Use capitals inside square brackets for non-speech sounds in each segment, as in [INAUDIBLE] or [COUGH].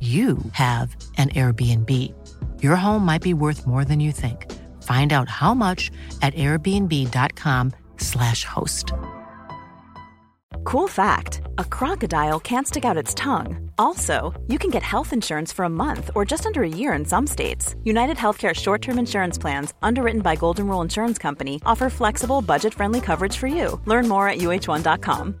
you have an Airbnb. Your home might be worth more than you think. Find out how much at airbnb.com/slash host. Cool fact a crocodile can't stick out its tongue. Also, you can get health insurance for a month or just under a year in some states. United Healthcare short term insurance plans, underwritten by Golden Rule Insurance Company, offer flexible, budget friendly coverage for you. Learn more at uh1.com.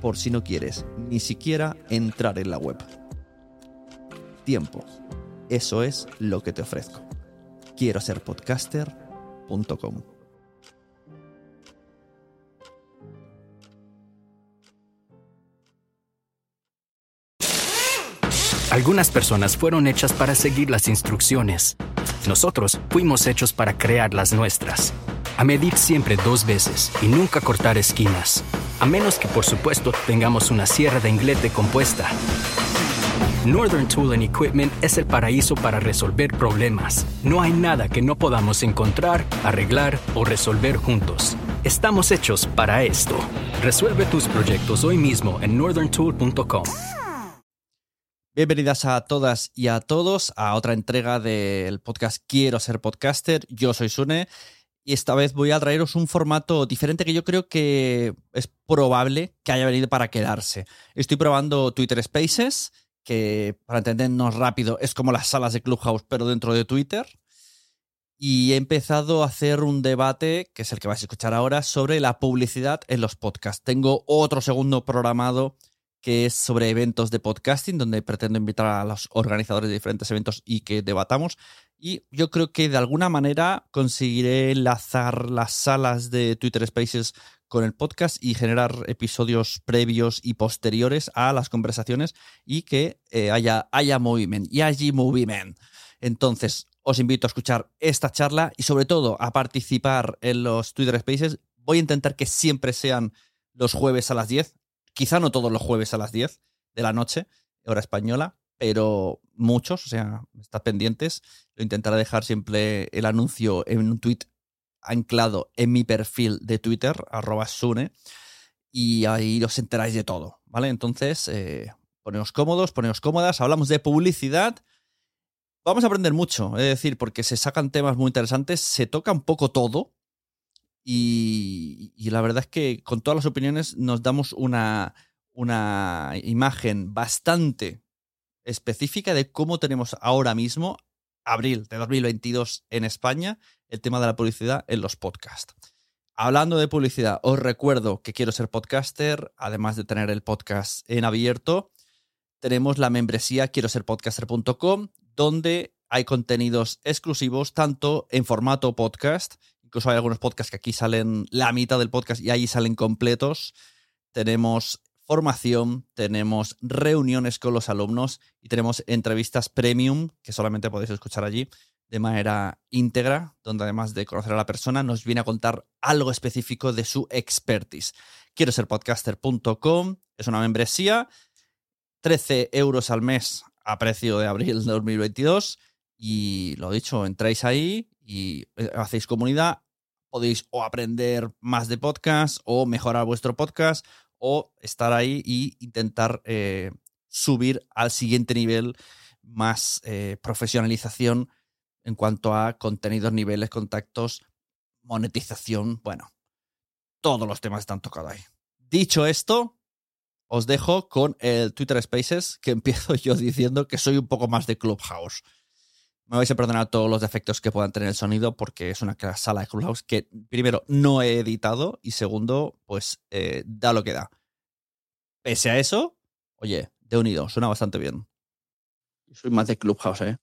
por si no quieres ni siquiera entrar en la web. Tiempo. Eso es lo que te ofrezco. Quiero ser podcaster.com. Algunas personas fueron hechas para seguir las instrucciones. Nosotros fuimos hechos para crear las nuestras. A medir siempre dos veces y nunca cortar esquinas. A menos que, por supuesto, tengamos una sierra de inglete compuesta. Northern Tool and Equipment es el paraíso para resolver problemas. No hay nada que no podamos encontrar, arreglar o resolver juntos. Estamos hechos para esto. Resuelve tus proyectos hoy mismo en northerntool.com. Bienvenidas a todas y a todos a otra entrega del podcast Quiero ser podcaster. Yo soy Sune y esta vez voy a traeros un formato diferente que yo creo que es probable que haya venido para quedarse. Estoy probando Twitter Spaces, que para entendernos rápido es como las salas de Clubhouse, pero dentro de Twitter. Y he empezado a hacer un debate, que es el que vais a escuchar ahora, sobre la publicidad en los podcasts. Tengo otro segundo programado que es sobre eventos de podcasting, donde pretendo invitar a los organizadores de diferentes eventos y que debatamos. Y yo creo que de alguna manera conseguiré enlazar las salas de Twitter Spaces con el podcast y generar episodios previos y posteriores a las conversaciones y que eh, haya, haya movimiento y allí movimiento. Entonces, os invito a escuchar esta charla y sobre todo a participar en los Twitter Spaces. Voy a intentar que siempre sean los jueves a las 10 quizá no todos los jueves a las 10 de la noche, hora española, pero muchos, o sea, estad pendientes. Lo intentaré dejar siempre el anuncio en un tweet anclado en mi perfil de Twitter, arroba Sune, y ahí os enteráis de todo, ¿vale? Entonces, eh, poneos cómodos, poneos cómodas, hablamos de publicidad. Vamos a aprender mucho, es decir, porque se sacan temas muy interesantes, se toca un poco todo, y, y, la verdad es que con todas las opiniones nos damos una, una imagen bastante específica de cómo tenemos ahora mismo, abril de 2022 en España, el tema de la publicidad en los podcasts. Hablando de publicidad, os recuerdo que quiero ser podcaster, además de tener el podcast en abierto, tenemos la membresía quiero ser podcaster.com, donde hay contenidos exclusivos tanto en formato podcast, incluso hay algunos podcasts que aquí salen la mitad del podcast y ahí salen completos. Tenemos formación, tenemos reuniones con los alumnos y tenemos entrevistas premium que solamente podéis escuchar allí de manera íntegra, donde además de conocer a la persona, nos viene a contar algo específico de su expertise. Quiero ser podcaster.com, es una membresía, 13 euros al mes a precio de abril de 2022 y lo dicho, entráis ahí y eh, hacéis comunidad, podéis o aprender más de podcast o mejorar vuestro podcast o estar ahí e intentar eh, subir al siguiente nivel más eh, profesionalización en cuanto a contenidos, niveles, contactos, monetización, bueno, todos los temas están tocados ahí. Dicho esto, os dejo con el Twitter Spaces, que [LAUGHS] empiezo yo diciendo que soy un poco más de Clubhouse. Me vais a perdonar todos los defectos que puedan tener el sonido porque es una sala de Clubhouse que primero no he editado y segundo, pues eh, da lo que da. Pese a eso, oye, de unido, suena bastante bien. Soy más de Clubhouse, ¿eh?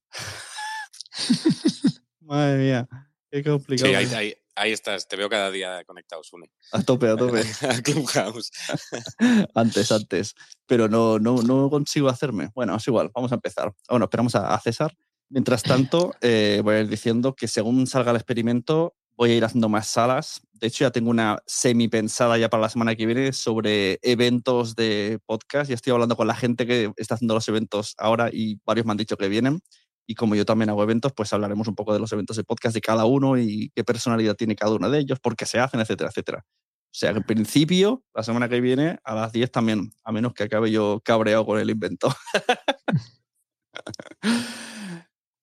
[LAUGHS] Madre mía, qué complicado. Sí, ahí, estás, te veo cada día conectado, Sune. A tope, a tope. [LAUGHS] a Clubhouse. [LAUGHS] antes, antes. Pero no, no, no consigo hacerme. Bueno, es igual, vamos a empezar. Bueno, esperamos a César Mientras tanto, eh, voy a ir diciendo que según salga el experimento, voy a ir haciendo más salas. De hecho, ya tengo una semi pensada ya para la semana que viene sobre eventos de podcast. Ya estoy hablando con la gente que está haciendo los eventos ahora y varios me han dicho que vienen. Y como yo también hago eventos, pues hablaremos un poco de los eventos de podcast de cada uno y qué personalidad tiene cada uno de ellos, por qué se hacen, etcétera, etcétera. O sea en principio, la semana que viene, a las 10 también, a menos que acabe yo cabreado con el invento. [LAUGHS]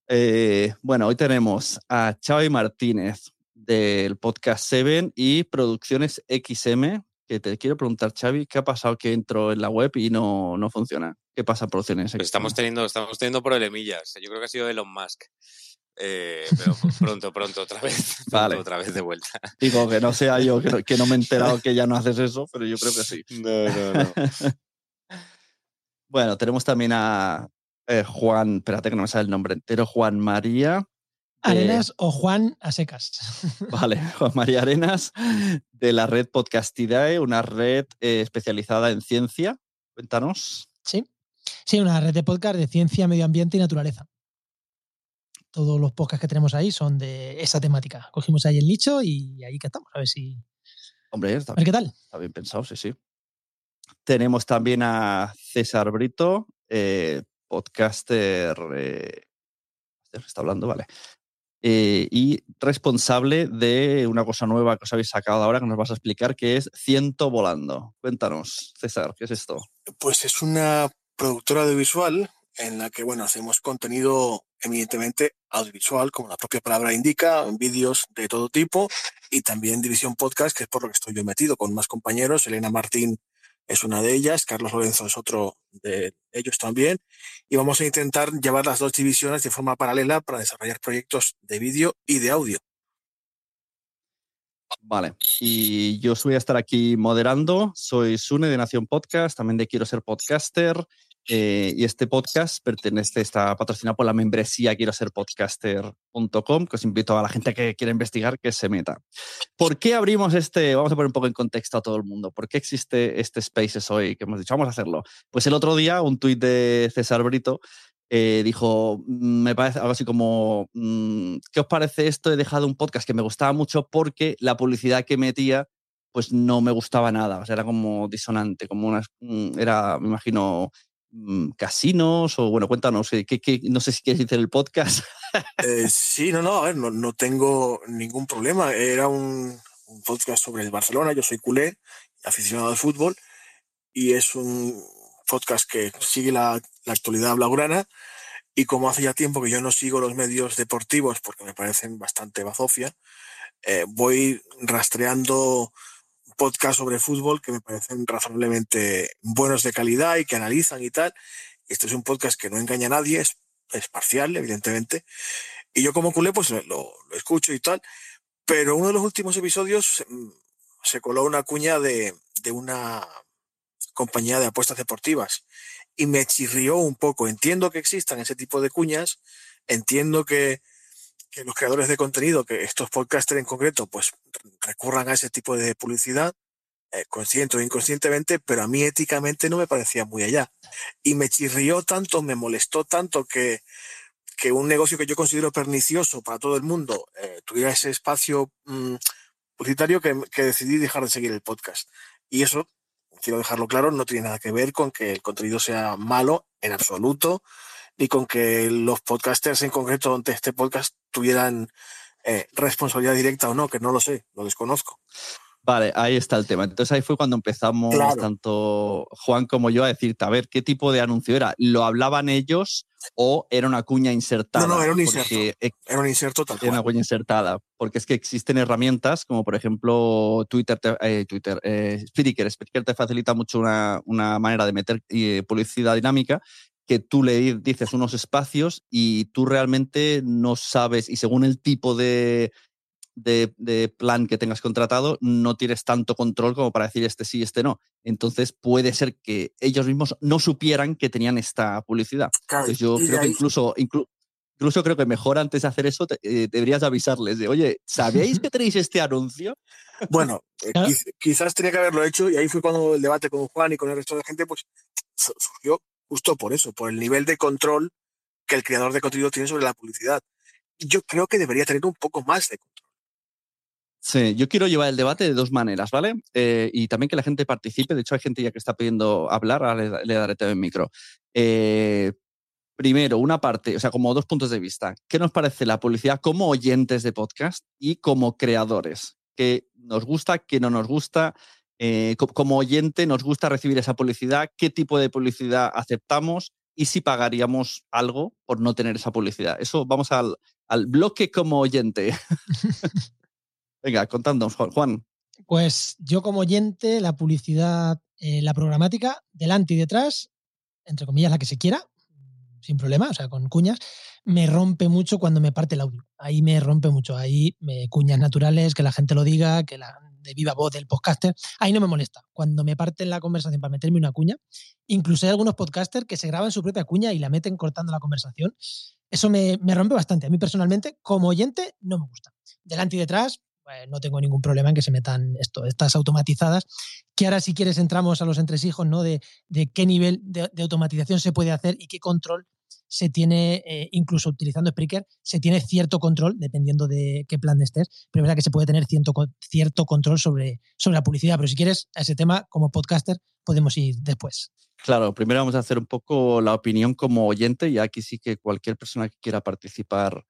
Eh, bueno, hoy tenemos a Xavi Martínez del podcast Seven y Producciones XM, que te quiero preguntar, Xavi, ¿qué ha pasado que entro en la web y no, no funciona? ¿Qué pasa en Producciones XM? Pues estamos teniendo, estamos teniendo problemillas. Yo creo que ha sido Elon Musk. Eh, pero pronto, pronto, otra vez. [LAUGHS] vale. Otra vez de vuelta. Digo que no sea yo, que no, que no me he enterado que ya no haces eso, pero yo creo que sí. [LAUGHS] No, no, no. [LAUGHS] bueno, tenemos también a eh, Juan, espérate que no me sale el nombre entero, Juan María. Arenas o Juan a secas. [LAUGHS] Vale, Juan María Arenas de la red Podcastidae, una red eh, especializada en ciencia. Cuéntanos. Sí, sí, una red de podcast de ciencia, medio ambiente y naturaleza. Todos los podcasts que tenemos ahí son de esa temática. Cogimos ahí el nicho y ahí que estamos, a ver si. Hombre, está, ver qué tal. Está bien pensado, sí, sí. Tenemos también a César Brito, eh, podcaster, eh, está hablando, vale, eh, y responsable de una cosa nueva que os habéis sacado ahora que nos vas a explicar, que es Ciento Volando. Cuéntanos, César, ¿qué es esto? Pues es una productora audiovisual en la que, bueno, hacemos contenido eminentemente audiovisual, como la propia palabra indica, vídeos de todo tipo y también división podcast, que es por lo que estoy yo metido con más compañeros, Elena Martín es una de ellas, Carlos Lorenzo es otro de ellos también, y vamos a intentar llevar las dos divisiones de forma paralela para desarrollar proyectos de vídeo y de audio. Vale, y yo voy a estar aquí moderando, soy Sune de Nación Podcast, también de Quiero Ser Podcaster, eh, y este podcast pertenece, está patrocinado por la membresía quiero ser podcaster.com, que os invito a la gente que quiera investigar que se meta. ¿Por qué abrimos este? Vamos a poner un poco en contexto a todo el mundo. ¿Por qué existe este Spaces hoy? Que hemos dicho, vamos a hacerlo. Pues el otro día, un tuit de César Brito eh, dijo, mm, me parece algo así como, mm, ¿qué os parece esto? He dejado un podcast que me gustaba mucho porque la publicidad que metía pues no me gustaba nada, o sea, era como disonante, como una, mm, era, me imagino, casinos o bueno, cuéntanos, eh, ¿qué, no sé si quieres decir el podcast. Eh, sí, no, no, a ver, no, tengo ningún problema. Era un, podcast sobre el Barcelona, yo soy culé, aficionado al fútbol, y es un podcast que sigue la, actualidad blaugrana. Y como hace ya tiempo que yo no sigo los medios deportivos porque me parecen bastante bazofia, eh, voy rastreando podcasts sobre fútbol que me parecen razonablemente buenos de calidad y que analizan y tal. Este es un podcast que no engaña a nadie, es, parcial, evidentemente. Y yo como culé, pues lo, escucho y tal. Pero uno de los últimos episodios mm, se coló una cuña de, de una compañía de apuestas deportivas y me chirrió un poco. Entiendo que existan ese tipo de cuñas, entiendo que, que los creadores de contenido, que estos podcasters en concreto, pues recurran a ese tipo de publicidad, eh, consciente o inconscientemente, pero a mí éticamente no me parecía muy allá. Y me chirrió tanto, me molestó tanto que, que un negocio que yo considero pernicioso para todo el mundo eh, tuviera ese espacio mm, publicitario que, que decidí dejar de seguir el podcast. Y eso quiero dejarlo claro, no tiene nada que ver con que el contenido sea malo en absoluto, ni con que los podcasters en concreto de este podcast tuvieran eh, responsabilidad directa o no, que no lo sé, lo desconozco. Vale, ahí está el tema. Entonces ahí fue cuando empezamos, tanto Juan como yo, a decirte, a ver, ¿qué tipo de anuncio era? ¿Lo hablaban ellos o era una cuña insertada? No, no, era un inserto. Era un inserto tal Era una cuña insertada. Porque es que existen herramientas como, por ejemplo, Twitter, eh, Twitter eh, Spreaker. Spreaker te facilita mucho una, una manera de meter eh, publicidad dinámica que tú le dices unos espacios y tú realmente no sabes, y según el tipo de, de, plan que tengas contratado, no tienes tanto control como para decir este sí, este no. Entonces puede ser que ellos mismos no supieran que tenían esta publicidad. yo creo que incluso, incluso creo que mejor antes de hacer eso eh, deberías avisarles de, oye, ¿sabéis que [LAUGHS] tenéis este anuncio? Bueno, eh, [LAUGHS] quizás tenía que haberlo hecho y ahí fue cuando el debate con Juan y con el resto de gente pues surgió justo por eso, por el nivel de control que el creador de contenido tiene sobre la publicidad. Yo creo que debería tener un poco más de control. Sí, yo quiero llevar el debate de dos maneras, ¿vale? Eh, y también que la gente participe. De hecho, hay gente ya que está pidiendo hablar, ahora le, daré también micro. Eh, primero, una parte, o sea, como dos puntos de vista. ¿Qué nos parece la publicidad como oyentes de podcast y como creadores? ¿Qué nos gusta, qué no nos gusta? Eh, como oyente, ¿nos gusta recibir esa publicidad? ¿Qué tipo de publicidad aceptamos? Y si pagaríamos algo por no tener esa publicidad. Eso vamos al, al bloque como oyente. [LAUGHS] [LAUGHS] Venga, contándonos, Juan. Pues yo como oyente, la publicidad, eh, la programática, delante y detrás, entre comillas, la que se quiera, sin problema, o sea, con cuñas, me rompe mucho cuando me parte el audio. Ahí me rompe mucho. Ahí me cuñas naturales, que la gente lo diga, que la de viva voz del podcaster, ahí no me molesta. Cuando me parten la conversación para meterme una cuña, incluso hay algunos podcasters que se graban su propia cuña y la meten cortando la conversación. Eso me, me rompe bastante. A mí personalmente, como oyente, no me gusta. Delante y detrás, pues, no tengo ningún problema en que se metan esto, estas automatizadas, que ahora si quieres entramos a los entresijos, ¿no? De, de qué nivel de, automatización se puede hacer y qué control se tiene, eh, incluso utilizando Spreaker, se tiene cierto control, dependiendo de qué plan estés, pero es verdad que se puede tener cierto, cierto control sobre, sobre la publicidad, pero si quieres, a ese tema, como podcaster, podemos ir después. Claro, primero vamos a hacer un poco la opinión como oyente y aquí sí que cualquier persona que quiera participar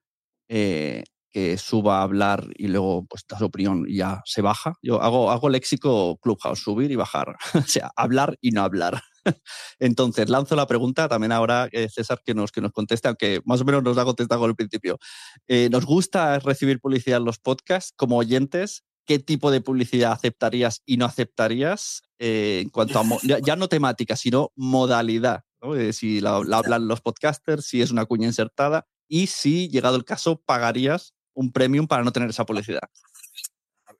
eh, que suba a hablar y luego pues da su opinión y ya se baja. Yo hago, hago léxico Clubhouse, subir y bajar. [LAUGHS] o sea, hablar y no hablar. [LAUGHS] Entonces, lanzo la pregunta también ahora, eh, César, que nos, que nos conteste, aunque más o menos nos ha contestado al principio. Eh, ¿Nos gusta recibir publicidad en los podcasts como oyentes? ¿Qué tipo de publicidad aceptarías y no aceptarías eh, en cuanto a, ya, no temática, sino modalidad? si la, la hablan los podcasters, si es una cuña insertada y si, llegado el caso, pagarías un premium para no tener esa publicidad?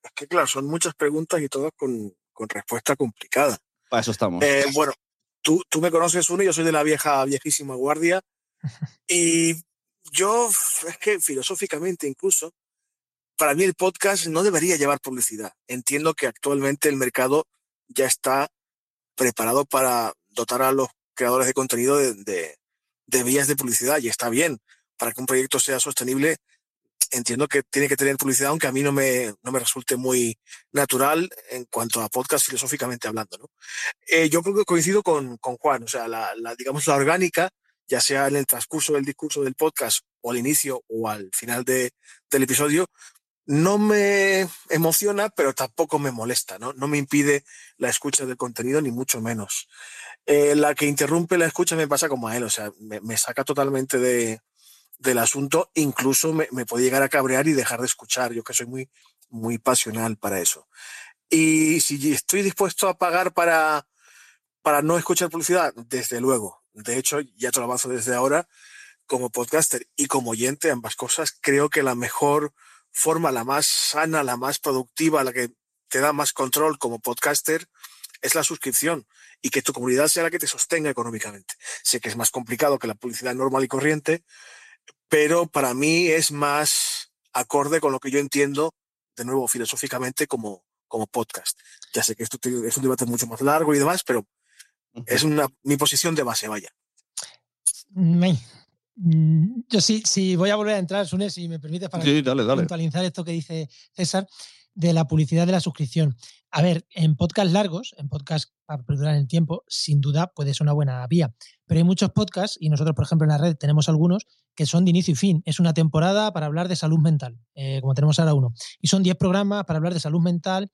Es que, claro, son muchas preguntas y todas con, respuesta complicada. Para eso estamos. Eh, bueno, tú, tú me conoces uno, yo soy de la vieja, viejísima guardia. [LAUGHS] y yo, es que filosóficamente incluso, para mí el podcast no debería llevar publicidad. Entiendo que actualmente el mercado ya está preparado para dotar a los creadores de contenido de, de, de vías de publicidad y está bien. Para que un proyecto sea sostenible, entiendo que tiene que tener publicidad, aunque a mí no me, no me resulte muy natural en cuanto a podcast filosóficamente hablando. Eh, yo creo que coincido con, con Juan, o sea, la, digamos, la orgánica, ya sea en el transcurso del discurso del podcast o al inicio o al final de, del episodio, no me emociona, pero tampoco me molesta, ¿no? No me impide la escucha del contenido, ni mucho menos. Eh, la que interrumpe la escucha me pasa como a él, o sea, me, me saca totalmente de, del asunto, incluso me, puede llegar a cabrear y dejar de escuchar, yo que soy muy, muy pasional para eso. Y si estoy dispuesto a pagar para, para no escuchar publicidad, desde luego. De hecho, ya te lo desde ahora, como podcaster y como oyente, ambas cosas, creo que la mejor forma, la más sana, la más productiva, la que te da más control como podcaster, es la suscripción y que tu comunidad sea la que te sostenga económicamente. Sé que es más complicado que la publicidad normal y corriente, pero para mí es más acorde con lo que yo entiendo, de nuevo, filosóficamente como, como podcast. Ya sé que esto es un debate mucho más largo y demás, pero es una, mi posición de base, vaya. Mm, yo sí, sí voy a volver a entrar, Sune, si me permites, para puntualizar esto que dice César de la publicidad de la suscripción. A ver, en podcast largos, en podcast para perdurar el tiempo, sin duda puede ser una buena vía. Pero hay muchos podcasts, y nosotros, por ejemplo, en la red tenemos algunos que son de inicio y fin. Es una temporada para hablar de salud mental, eh, como tenemos ahora uno. Y son 10 programas para hablar de salud mental,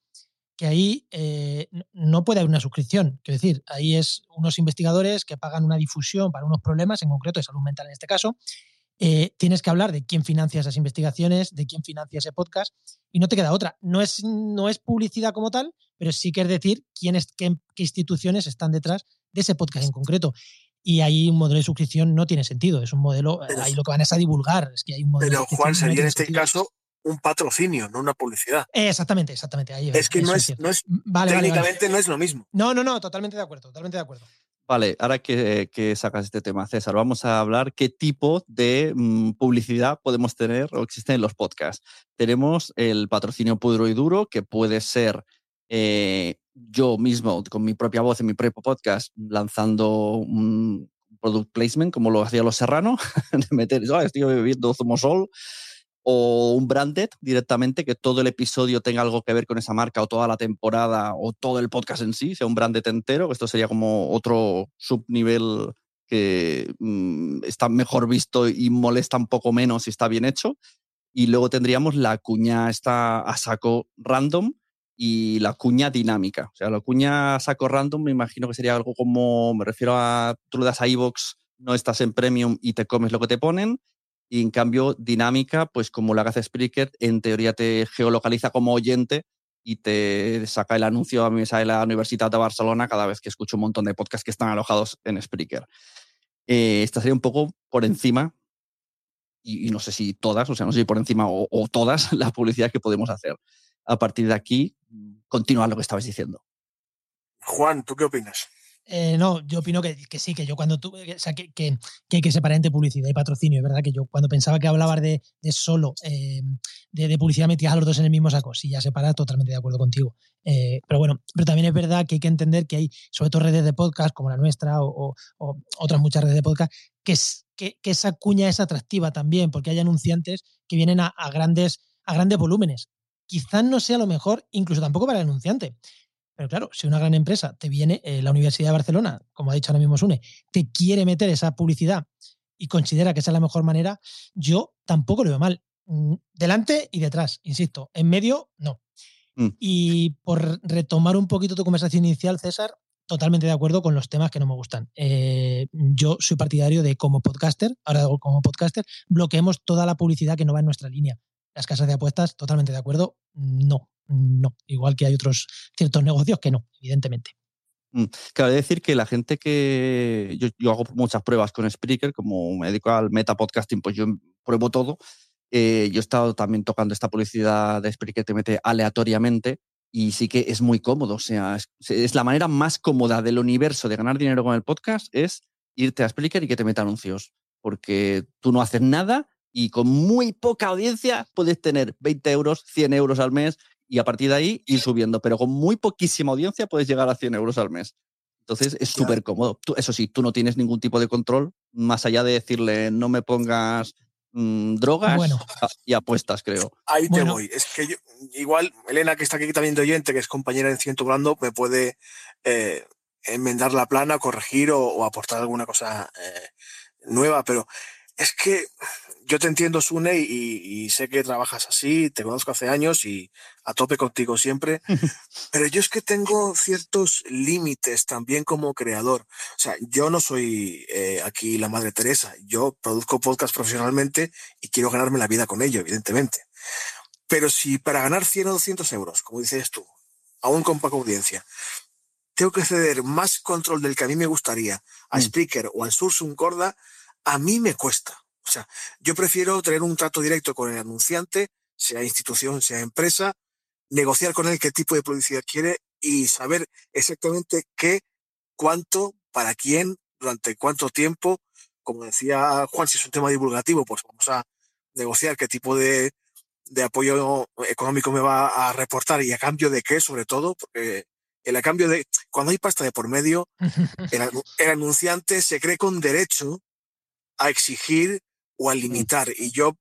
que ahí eh, no puede haber una suscripción. Quiero decir, ahí es unos investigadores que pagan una difusión para unos problemas, en concreto de salud mental en este caso, eh, tienes que hablar de quién financia esas investigaciones, de quién financia ese podcast, y no te queda otra. No es, no es publicidad como tal, pero sí que es decir quién qué, instituciones están detrás de ese podcast en concreto. Y ahí un modelo de suscripción no tiene sentido. Es un modelo, ahí lo que van es a divulgar. Es que hay un modelo pero Juan, sería en este caso un patrocinio, no una publicidad. exactamente, exactamente. es que no es, no es, técnicamente no es lo mismo. No, no, no, totalmente de acuerdo, totalmente de acuerdo. Vale, ahora que, sacas este tema, César, vamos a hablar qué tipo de mm, publicidad podemos tener o existen en los podcasts. Tenemos el patrocinio puro y duro, que puede ser eh, yo mismo, con mi propia voz en mi propio podcast, lanzando un product placement, como lo hacía Los Serrano, [LAUGHS] de meter, estoy bebiendo Zumosol, o un branded directamente, que todo el episodio tenga algo que ver con esa marca o toda la temporada o todo el podcast en sí, sea un branded entero, esto sería como otro subnivel que mm, está mejor visto y molesta un poco menos si está bien hecho. Y luego tendríamos la cuña esta a saco random y la cuña dinámica. O sea, la cuña a saco random me imagino que sería algo como, me refiero a, tú le das a iVoox, no estás en premium y te comes lo que te ponen y en cambio, dinámica, pues como la hace Spreaker, en teoría te geolocaliza como oyente y te saca el anuncio a mí de la Universidad de Barcelona cada vez que escucho un montón de podcasts que están alojados en Spreaker. Eh, esta sería un poco por encima, y, no sé si todas, o sea, no sé si por encima o, todas [LAUGHS] las publicidades que podemos hacer. A partir de aquí, continúa lo que estabas diciendo. Juan, ¿tú qué opinas? Eh, no, yo opino que, sí, que yo cuando tuve, o sea, que, que, hay que separar entre publicidad y patrocinio, es verdad que yo cuando pensaba que hablabas de, solo eh, de, publicidad metías a los dos en el mismo saco, sí, ya separas, totalmente de acuerdo contigo. Eh, pero bueno, pero también es verdad que hay que entender que hay, sobre todo redes de podcast como la nuestra o, otras muchas redes de podcast, que, es, que, esa cuña es atractiva también, porque hay anunciantes que vienen a, a grandes, a grandes volúmenes. Quizás no sea lo mejor, incluso tampoco para el anunciante pero claro, si una gran empresa te viene, eh, la Universidad de Barcelona, como ha dicho ahora mismo Sune, te quiere meter esa publicidad y considera que esa es la mejor manera, yo tampoco lo veo mal. Mm, delante y detrás, insisto. En medio, no. Mm. Y por retomar un poquito tu conversación inicial, César, totalmente de acuerdo con los temas que no me gustan. Eh, yo soy partidario de como podcaster, ahora como podcaster, bloqueemos toda la publicidad que no va en nuestra línea. Las casas de apuestas, totalmente de acuerdo, no no. Igual que hay otros ciertos negocios que no, evidentemente. Mm, claro, decir que la gente que. Yo, hago muchas pruebas con Spreaker, como me dedico al meta podcasting, pues yo pruebo todo. Eh, yo he estado también tocando esta publicidad de Spreaker te mete aleatoriamente y sí que es muy cómodo. O sea, es, la manera más cómoda del universo de ganar dinero con el podcast es irte a Spreaker y que te meta anuncios. Porque tú no haces nada y con muy poca audiencia puedes tener 20 euros, 100 euros al mes y a partir de ahí ir subiendo, pero con muy poquísima audiencia puedes llegar a 100 euros al mes. Entonces es súper cómodo. eso sí, tú no tienes ningún tipo de control, más allá de decirle no me pongas mm, drogas y apuestas, creo. Ahí te voy. Es que yo, igual, Elena, que está aquí también de oyente, que es compañera en Ciento Blando, me puede eh, enmendar la plana, corregir o, aportar alguna cosa eh, nueva, pero es que yo te entiendo, Sune, y, sé que trabajas así, te conozco hace años y a tope contigo siempre, [LAUGHS] pero yo es que tengo ciertos límites también como creador. O sea, yo no soy eh, aquí la Madre Teresa, yo produzco podcast profesionalmente y quiero ganarme la vida con ello, evidentemente. Pero si para ganar 100 o 200 euros, como dices tú, aún con poca audiencia, tengo que ceder más control del que a mí me gustaría a mm. Spreaker o al Sursum Corda, a mí me cuesta. O sea, yo prefiero tener un trato directo con el anunciante, sea institución, sea empresa, negociar con él qué tipo de publicidad quiere y saber exactamente qué, cuánto, para quién, durante cuánto tiempo. Como decía Juan, si es un tema divulgativo, pues vamos a negociar qué tipo de, de apoyo económico me va a reportar y a cambio de qué, sobre todo, porque el a cambio de cuando hay pasta de por medio, [LAUGHS] el, anunciante se cree con derecho a exigir o a limitar. Y yo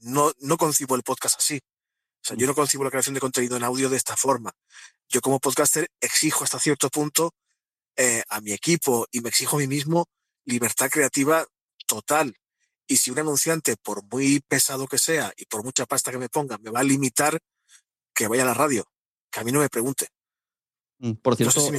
no, no concibo el podcast así. O sea, yo no concibo la creación de contenido en audio de esta forma. Yo como podcaster exijo hasta cierto punto eh, a mi equipo y me exijo a mí mismo libertad creativa total. Y si un anunciante, por muy pesado que sea y por mucha pasta que me ponga, me va a limitar, que vaya a la radio, que a mí no me pregunte. Mm, por cierto,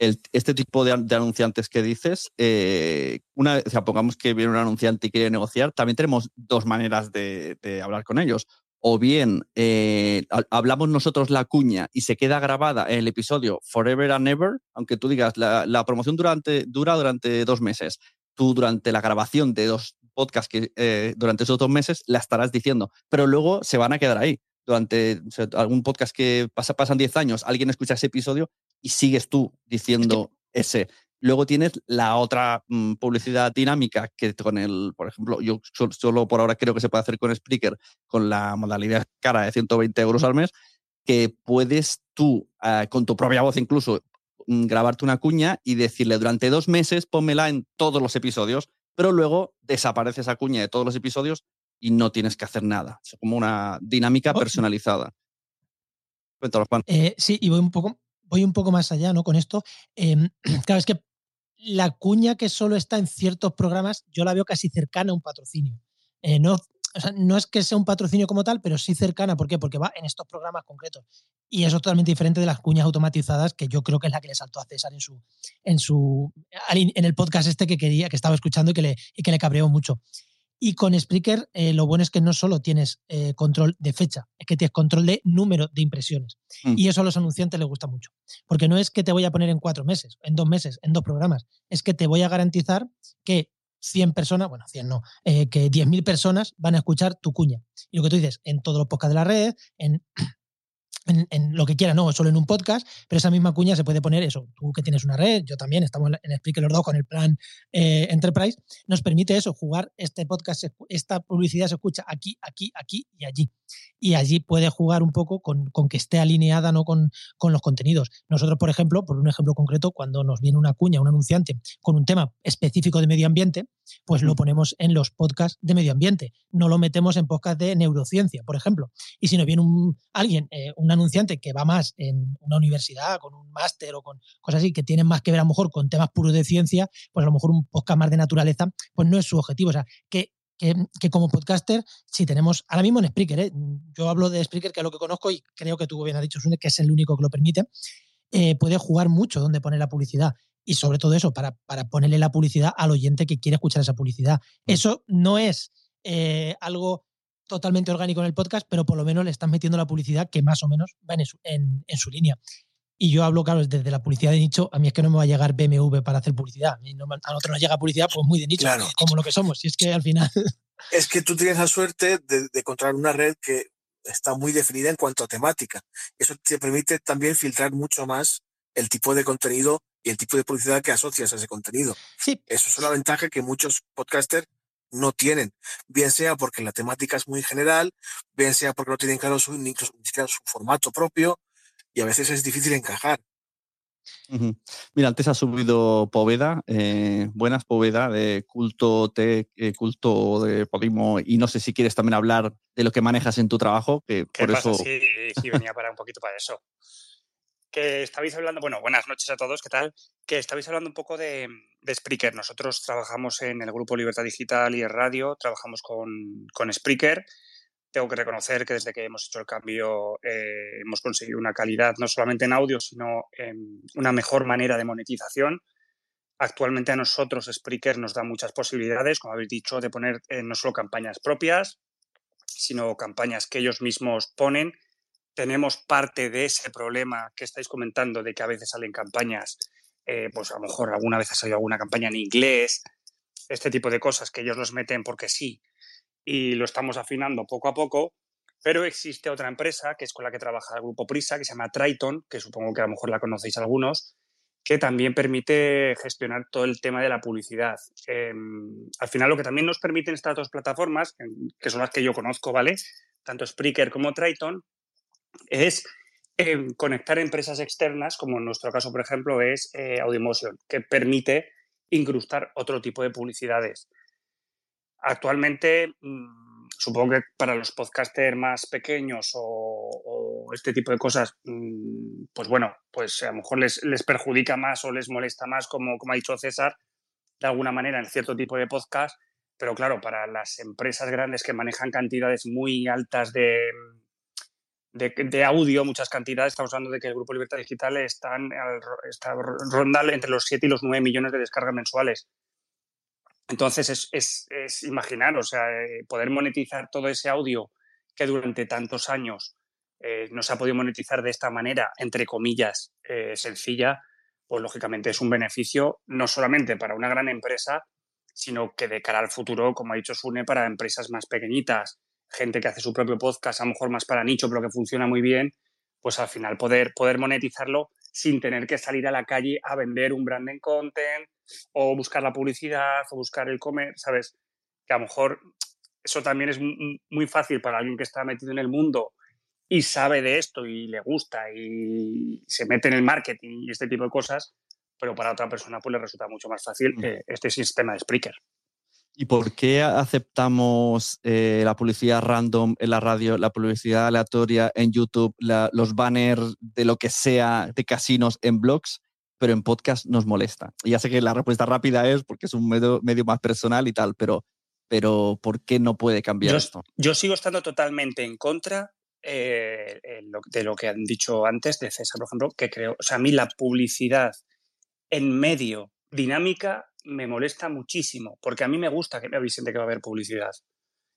este tipo de, anunciantes que dices, eh, una, o pongamos que viene un anunciante y quiere negociar, también tenemos dos maneras de, hablar con ellos. O bien eh, hablamos nosotros la cuña y se queda grabada en el episodio Forever and Ever, aunque tú digas, la, promoción durante, dura durante dos meses. Tú durante la grabación de dos podcasts que eh, durante esos dos meses la estarás diciendo, pero luego se van a quedar ahí durante algún podcast que pasa, pasan 10 años, alguien escucha ese episodio y sigues tú diciendo ese. Luego tienes la otra mm, publicidad dinámica que con el, por ejemplo, yo solo, por ahora creo que se puede hacer con Spreaker, con la modalidad cara de 120 euros al mes, que puedes tú, ah, con tu propia voz incluso, mm, grabarte una cuña y decirle durante dos meses pónmela en todos los episodios, pero luego desaparece esa cuña de todos los episodios y no tienes que hacer nada. Es como una dinámica personalizada. Cuéntalo, Juan. Eh, sí, y voy un poco, voy un poco más allá ¿no? con esto. Em, [CLEARS THROAT] claro, es que la cuña que solo está en ciertos programas, yo la veo casi cercana a un patrocinio. Eh, no, no es que sea un patrocinio como tal, pero sí cercana. ¿Por qué? Porque va en estos programas concretos. Y eso es totalmente diferente de las cuñas automatizadas, que yo creo que es la que le saltó a César en su, en su en el podcast este que quería, que estaba escuchando y que le, y que le cabreó mucho. Y con Spreaker eh, lo bueno es que no solo tienes eh, control de fecha, es que tienes control de número de impresiones. Mm. Y eso a los anunciantes les gusta mucho. Porque no es que te voy a poner en cuatro meses, en dos meses, en dos programas. Es que te voy a garantizar que 100 personas, bueno, 100 no, eh, que 10.000 personas van a escuchar tu cuña. Y lo que tú dices, en todos los podcasts de la red, en en, lo que quiera, no solo en un podcast, pero esa misma cuña se puede poner eso. Tú que tienes una red, yo también, estamos en Explique los dos con el plan eh, Enterprise, nos permite eso, jugar este podcast, esta publicidad se escucha aquí, aquí, aquí y allí. Y allí puede jugar un poco con, que esté alineada ¿no? con, con, los contenidos. Nosotros, por ejemplo, por un ejemplo concreto, cuando nos viene una cuña, un anunciante con un tema específico de medio ambiente, pues lo ponemos en los podcasts de medio ambiente. No lo metemos en podcasts de neurociencia, por ejemplo. Y si nos viene un, alguien, eh, un anunciante que va más en una universidad, con un máster o con cosas así, que tienen más que ver a lo mejor con temas puros de ciencia, pues a lo mejor un podcast más de naturaleza, pues no es su objetivo. O sea, que, que, como podcaster, si tenemos, ahora mismo en Spreaker, ¿eh? yo hablo de Spreaker, que es lo que conozco y creo que tú bien has dicho, Sune, que es el único que lo permite, eh, puede jugar mucho donde pone la publicidad. Y sobre todo eso, para, para ponerle la publicidad al oyente que quiere escuchar esa publicidad. Mm. Eso no es eh, algo totalmente orgánico en el podcast, pero por lo menos le están metiendo la publicidad que más o menos va en su, en, su línea. Y yo hablo, claro, desde la publicidad de nicho, a mí es que no me va a llegar BMW para hacer publicidad. A, nosotros nos llega publicidad pues muy de nicho, como lo que somos. Y es que al final... [LAUGHS] Es que tú tienes la suerte de, de encontrar una red que está muy definida en cuanto a temática. Eso te permite también filtrar mucho más el tipo de contenido y el tipo de publicidad que asocias a ese contenido. Sí. Eso es una ventaja que muchos podcasters no tienen, bien sea porque la temática es muy general, bien sea porque no tienen claro su, ni siquiera su formato propio y a veces es difícil encajar. Mira, antes ha subido Poveda, eh, buenas Poveda, de culto tech, eh, culto de Podimo, y no sé si quieres también hablar de lo que manejas en tu trabajo, que por eso... Sí, sí, venía para un poquito para eso. Que estabais hablando, bueno, buenas noches a todos, ¿qué tal? Que estabais hablando un poco de, de Spreaker. Nosotros trabajamos en el grupo Libertad Digital y radio, trabajamos con, con Spreaker. Tengo que reconocer que desde que hemos hecho el cambio eh, hemos conseguido una calidad no solamente en audio, sino en una mejor manera de monetización. Actualmente a nosotros Spreaker nos da muchas posibilidades, como habéis dicho, de poner eh, no solo campañas propias, sino campañas que ellos mismos ponen tenemos parte de ese problema que estáis comentando de que a veces salen campañas, eh, pues a lo mejor alguna vez ha salido alguna campaña en inglés, este tipo de cosas que ellos los meten porque sí, y lo estamos afinando poco a poco, pero existe otra empresa que es con la que trabaja el grupo Prisa, que se llama Triton, que supongo que a lo mejor la conocéis algunos, que también permite gestionar todo el tema de la publicidad. Em, al final, lo que también nos permiten estas dos plataformas, que son las que yo conozco, ¿vale? Tanto Spreaker como Triton, es em, conectar empresas externas, como en nuestro caso, por ejemplo, es eh, Audimotion, que permite incrustar otro tipo de publicidades. Actualmente, mm, supongo que para los podcasters más pequeños o, este tipo de cosas, mm, pues bueno, pues a lo mejor les, perjudica más o les molesta más, como, como ha dicho César, de alguna manera en cierto tipo de podcast, pero claro, para las empresas grandes que manejan cantidades muy altas de, de, audio, muchas cantidades, estamos hablando de que el Grupo Libertad Digital está ronda entre los 7 y los 9 millones de descargas mensuales. Entonces, es, es, imaginar, o sea, eh, poder monetizar todo ese audio que durante tantos años eh, no se ha podido monetizar de esta manera, entre comillas, eh, sencilla, pues lógicamente es un beneficio no solamente para una gran empresa, sino que de cara al futuro, como ha dicho Sune, para empresas más pequeñitas, gente que hace su propio podcast, a lo mejor más para nicho, pero que funciona muy bien, pues al final poder, poder monetizarlo sin tener que salir a la calle a vender un branding content o buscar la publicidad o buscar el comer, ¿sabes? Que a lo mejor eso también es muy fácil para alguien que está metido en el mundo y sabe de esto y le gusta y se mete en el marketing y este tipo de cosas, pero para otra persona pues le resulta mucho más fácil mm. este sistema de Spreaker. ¿Y por qué aceptamos eh, la publicidad random en la radio, la publicidad aleatoria en YouTube, los banners de lo que sea de casinos en blogs, pero en podcast nos molesta? Y ya sé que la respuesta rápida es porque es un medio, medio más personal y tal, pero, pero ¿por qué no puede cambiar esto? Yo sigo estando totalmente en contra eh, de lo que han dicho antes de César, por ejemplo, que creo, o sea, a mí la publicidad en medio dinámica me molesta muchísimo, porque a mí me gusta que me avisen de que va a haber publicidad.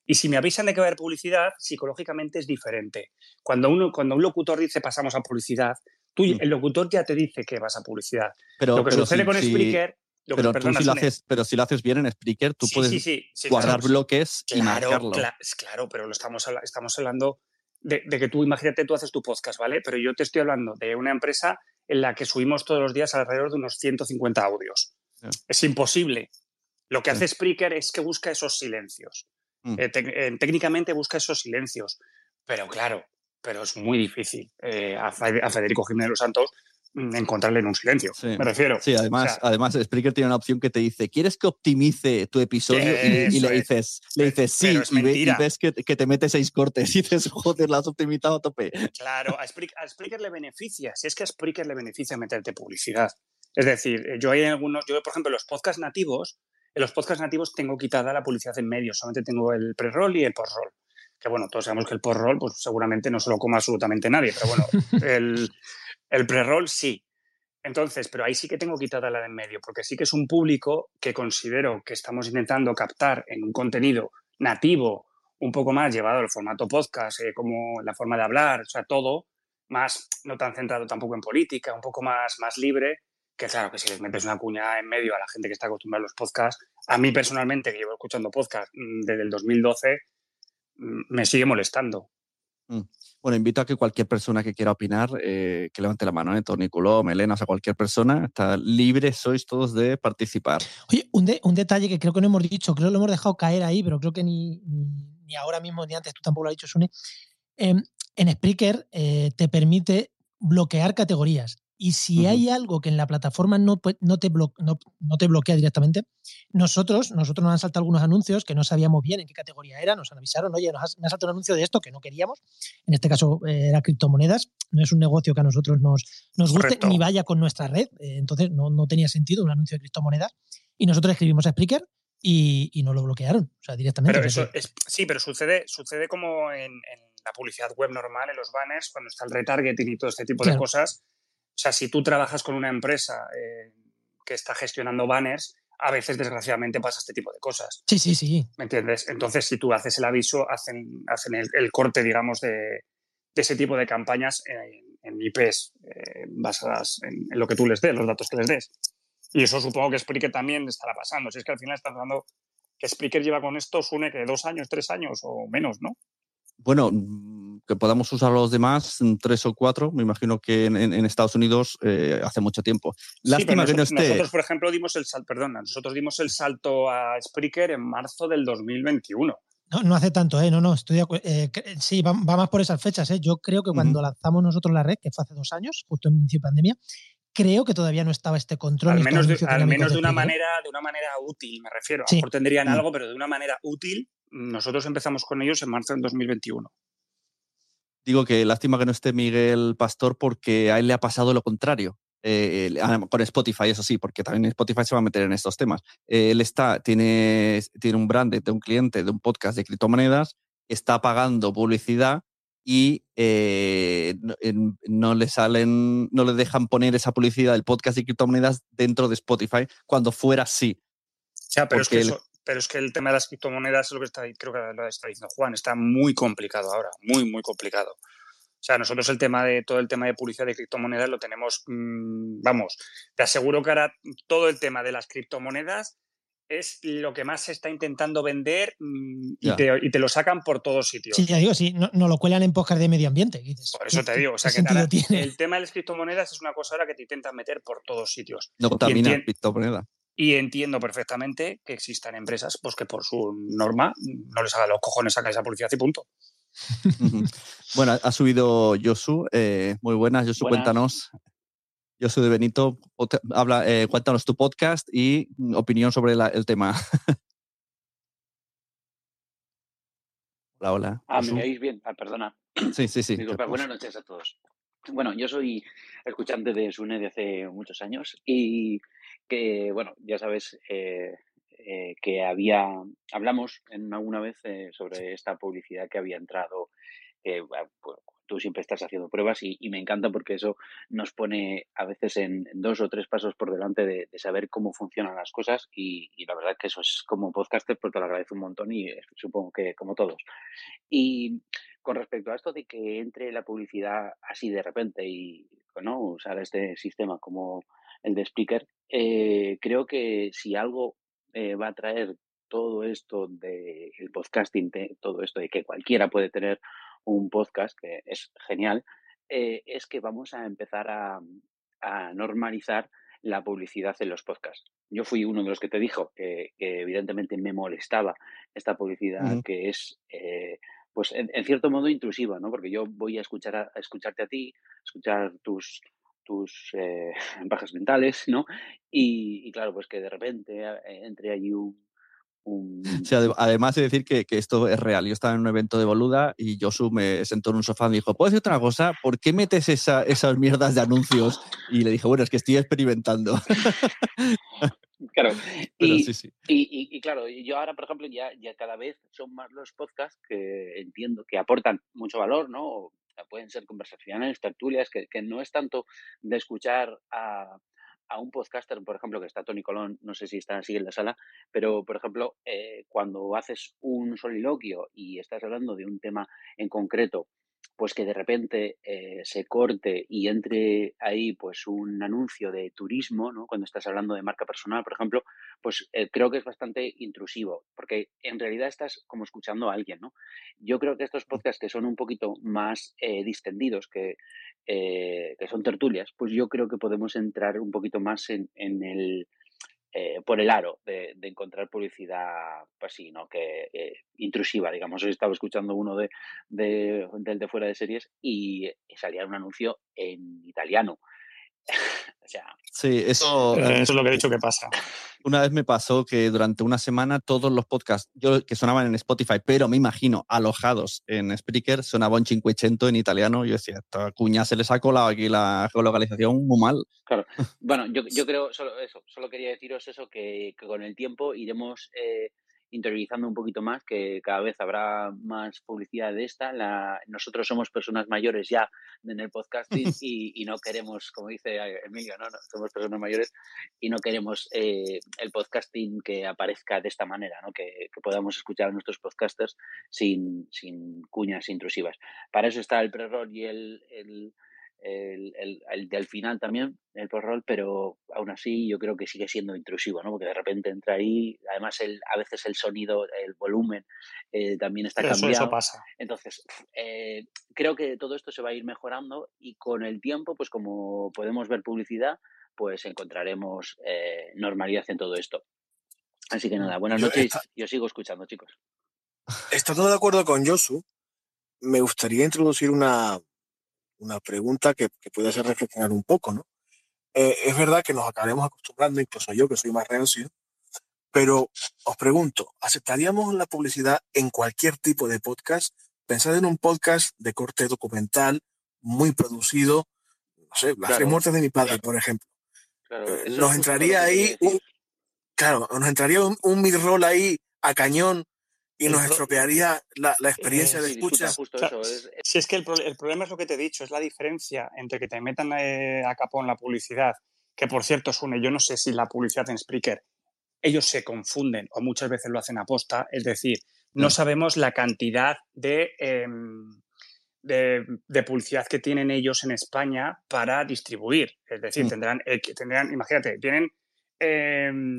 Y si me avisan de que va a haber publicidad, psicológicamente es diferente. Cuando, uno, cuando un locutor dice pasamos a publicidad, tú, mm. el locutor ya te dice que vas a publicidad. Pero, lo que sucede con Spreaker... pero, si lo haces, pero si lo haces bien en Spreaker, tú puedes guardar bloques y marcarlo. Claro, pero lo estamos, estamos hablando de, de, que tú, imagínate, tú haces tu podcast, ¿vale? Pero yo te estoy hablando de una empresa en la que subimos todos los días alrededor de unos 150 audios. Es imposible. Lo que hace Spreaker es que busca esos silencios. Mm. Eh, eh, técnicamente busca esos silencios. Pero claro, pero es muy difícil eh, a, Federico Jiménez los Santos mm, encontrarle en un silencio. Me refiero. Sí, además, además Spreaker tiene una opción que te dice, ¿quieres que optimice tu episodio? Y, le dices, le dices sí, y, ves que, te mete seis cortes y dices, joder, la has optimizado a tope. Claro, a Spreaker, le beneficia. Si es que a Spreaker le beneficia meterte publicidad. Es decir, eh, yo hay algunos, yo por ejemplo, los podcasts nativos, en los podcasts nativos tengo quitada la publicidad en medio, solamente tengo el pre-roll y el post-roll. Que bueno, todos sabemos que el post-roll, pues seguramente no se lo coma absolutamente nadie, pero bueno, [LAUGHS] el, el pre-roll sí. Entonces, pero ahí sí que tengo quitada la de en medio, porque sí que es un público que considero que estamos intentando captar en un contenido nativo, un poco más llevado al formato podcast, eh, como la forma de hablar, o sea, todo, más no tan centrado tampoco en política, un poco más, más libre, que claro, que si les metes una cuña en medio a la gente que está acostumbrada a los podcasts, a mí personalmente, que llevo escuchando podcast mm, desde el 2012, mm, me sigue molestando. Mm. Bueno, invito a que cualquier persona que quiera opinar, eh, que levante la mano, ¿eh? Torniculó, Melena, o sea, cualquier persona, está libre, sois todos de participar. Oye, un, un, detalle que creo que no hemos dicho, creo que lo hemos dejado caer ahí, pero creo que ni, ni, ahora mismo ni antes tú tampoco lo has dicho, Sune. Em, en Spreaker eh, te permite bloquear categorías. Y si hay algo que en la plataforma no, no, te no, te bloquea directamente, nosotros, nosotros nos han saltado algunos anuncios que no sabíamos bien en qué categoría era, nos avisaron, oye, nos me ha saltado un anuncio de esto que no queríamos. En este caso eh, era criptomonedas. No es un negocio que a nosotros nos, nos guste ni vaya con nuestra red. Eh, entonces no, no, tenía sentido un anuncio de criptomonedas. Y nosotros escribimos a Spreaker y, y no lo bloquearon, o sea, directamente. Pero eso es, sí, pero sucede, sucede como en, la publicidad web normal, en los banners, cuando está el retargeting y todo este tipo de cosas sea, si tú trabajas con una empresa eh, que está gestionando banners, a veces desgraciadamente pasa este tipo de cosas. Sí, sí, sí. ¿Me entiendes? Entonces, si tú haces el aviso, hacen, hacen el, corte, digamos, de, ese tipo de campañas en, IPs eh, basadas en, lo que tú les des, los datos que les des. Y eso supongo que Spreaker también estará pasando. Si es que al final está pasando que Spreaker lleva con esto, suene que dos años, tres años o menos, ¿no? Bueno, mm, que podamos usar los demás, mm, tres o cuatro, me imagino que en, Estados Unidos eh, hace mucho tiempo. Lástima que no esté. Nosotros, por ejemplo, dimos el salto, perdona, nosotros dimos el salto a Spreaker en marzo del 2021. No, no hace tanto, ¿eh? No, no, estoy eh, sí, va, más por esas fechas, ¿eh? Yo creo que cuando lanzamos nosotros la red, que fue hace dos años, justo en inicio de pandemia, creo que todavía no estaba este control. Al menos, de, al menos de, una manera, de una manera útil, me refiero. A lo mejor tendrían mm. algo, pero de una manera útil. Nosotros empezamos con ellos en marzo del 2021. Digo que lástima que no esté Miguel Pastor porque a él le ha pasado lo contrario. Eh, ah, con Spotify, eso sí, porque también Spotify se va a meter en estos temas. él está, tiene, tiene un brand de un cliente de un podcast de criptomonedas, está pagando publicidad y eh, no, le salen, no le dejan poner esa publicidad del podcast de criptomonedas dentro de Spotify cuando fuera así. Ya, pero es, que pero es que el tema de las criptomonedas es lo que está, creo que lo está diciendo Juan, está muy complicado ahora, muy, muy complicado. O sea, nosotros el tema de todo el tema de publicidad de criptomonedas lo tenemos, mm, vamos, te aseguro que ahora todo el tema de las criptomonedas es lo que más se está intentando vender mm, y, te, lo sacan por todos sitios. Sí, ya digo, sí, no, lo cuelan en podcast de medio ambiente. por eso te digo, o sea que el tema de las criptomonedas es una cosa ahora que te intentan meter por todos sitios. No contamina criptomoneda. Y entiendo perfectamente que existan empresas pues que por su norma no les haga los cojones sacar esa publicidad y punto. bueno, ha subido Josu. Eh, muy buenas, Josu, cuéntanos. Josu de Benito, habla, eh, cuéntanos tu podcast y opinión sobre el tema. [LAUGHS] hola, hola. Ah, ¿me oís bien? Ah, perdona. Sí, sí, sí. [CLEARS THROAT] buenas noches a todos. Bueno, yo soy escuchante de Sune de hace muchos años y que, bueno, ya sabes, eh, eh, que había, hablamos en alguna vez eh, sobre esta publicidad que había entrado. Pues, tú siempre estás haciendo pruebas y, me encanta porque eso nos pone a veces en, dos o tres pasos por delante de, saber cómo funcionan las cosas y, la verdad que eso es como podcaster pues te lo agradezco un montón y supongo que como todos. Y con respecto a esto de que entre la publicidad así de repente y ¿no? usar este sistema como el de Speaker, eh, creo que si algo eh, va a traer todo esto del el podcasting, todo esto de que cualquiera puede tener un podcast, que es genial, eh, es que vamos a empezar a, normalizar la publicidad en los podcasts. Yo fui uno de los que te dijo que, evidentemente me molestaba esta publicidad que es, pues en, cierto modo intrusiva, ¿no? Porque yo voy a escuchar a, escucharte a ti, escuchar tus tus eh, [LAUGHS] bajas mentales, ¿no? Y, claro, pues que de repente eh, entre allí un... [LAUGHS] además de decir que, esto es real, yo estaba en un evento de Boluda y Josu me sentó en un sofá y me dijo, ¿puedes decir otra cosa? ¿Por qué metes esas mierdas de anuncios? Y le dije, bueno, es que estoy experimentando. [LAUGHS] Claro, y, sí, sí. Y, claro, yo ahora, por ejemplo, ya, ya cada vez son más los podcasts que entiendo que aportan mucho valor, ¿no? Pueden ser conversaciones, tertulias, que, no es tanto de escuchar a, un podcaster, por ejemplo, que está Tony Colón, no sé si está así en la sala, pero, por ejemplo, eh, cuando haces un soliloquio y estás hablando de un tema en concreto pues que de repente eh, se corte y entre ahí pues un anuncio de turismo, ¿no? Cuando estás hablando de marca personal, por ejemplo, pues eh, creo que es bastante intrusivo, porque en realidad estás como escuchando a alguien, ¿no? Yo creo que estos podcasts que son un poquito más eh, distendidos, que, que son tertulias, pues yo creo que podemos entrar un poquito más en el eh, por el aro de, encontrar publicidad, pues sí, ¿no? Que eh, intrusiva, digamos. Hoy [LAUGHS] estaba escuchando uno de, del de fuera de series y salía un anuncio en italiano. O sea, sí, eso, eso es lo que he dicho que pasa. Una vez me pasó que durante una semana todos los podcasts yo, que sonaban en Spotify, pero me imagino alojados en Spreaker, sonaban Cinquecento en italiano. Yo decía, esta cuña se les ha colado aquí la geolocalización muy mal. Claro. [LAUGHS] Bueno, yo, yo creo, solo eso, solo quería deciros eso, que, con el tiempo iremos, eh, interiorizando un poquito más, que cada vez habrá más publicidad de esta. La, nosotros somos personas mayores ya en el podcasting [LAUGHS] y, no queremos, como dice Emilio, ¿no? somos personas mayores y no queremos eh, el podcasting que aparezca de esta manera, ¿no? que, podamos escuchar a nuestros podcasters sin, sin cuñas intrusivas. Para eso está el pre-roll y el, el el, el, del final también, el post-roll, pero aún así yo creo que sigue siendo intrusivo, ¿no? Porque de repente entra ahí, además el, a veces el sonido, el volumen eh, también está cambiando. Eso pasa. Entonces, eh, creo que todo esto se va a ir mejorando y con el tiempo, pues como podemos ver publicidad, pues encontraremos eh, normalidad en todo esto. Así que nada, buenas noches. Yo sigo escuchando, chicos. Estoy todo de acuerdo con Josu. Me gustaría introducir una, una pregunta que, puede hacer reflexionar un poco, ¿no? Eh, es verdad que nos acabaremos acostumbrando, incluso yo que soy más reacio, pero os pregunto, ¿aceptaríamos la publicidad en cualquier tipo de podcast? Pensad en un podcast de corte documental, muy producido, no sé, Las tres muertes de mi padre, por ejemplo. Eh, nos entraría ahí un, claro, nos entraría un, un mid-roll ahí a cañón y nos estropearía la, experiencia de escucha. Si es que el, problema es lo que te he dicho, es la diferencia entre que te metan eh, a capón la publicidad, que por cierto, Sune, yo no sé si la publicidad en Spreaker, ellos se confunden o muchas veces lo hacen a posta, es decir, no mm. sabemos la cantidad em, de, de, publicidad que tienen ellos en España para distribuir. Es decir, mm. tendrán, eh, tendrán, imagínate, tienen em,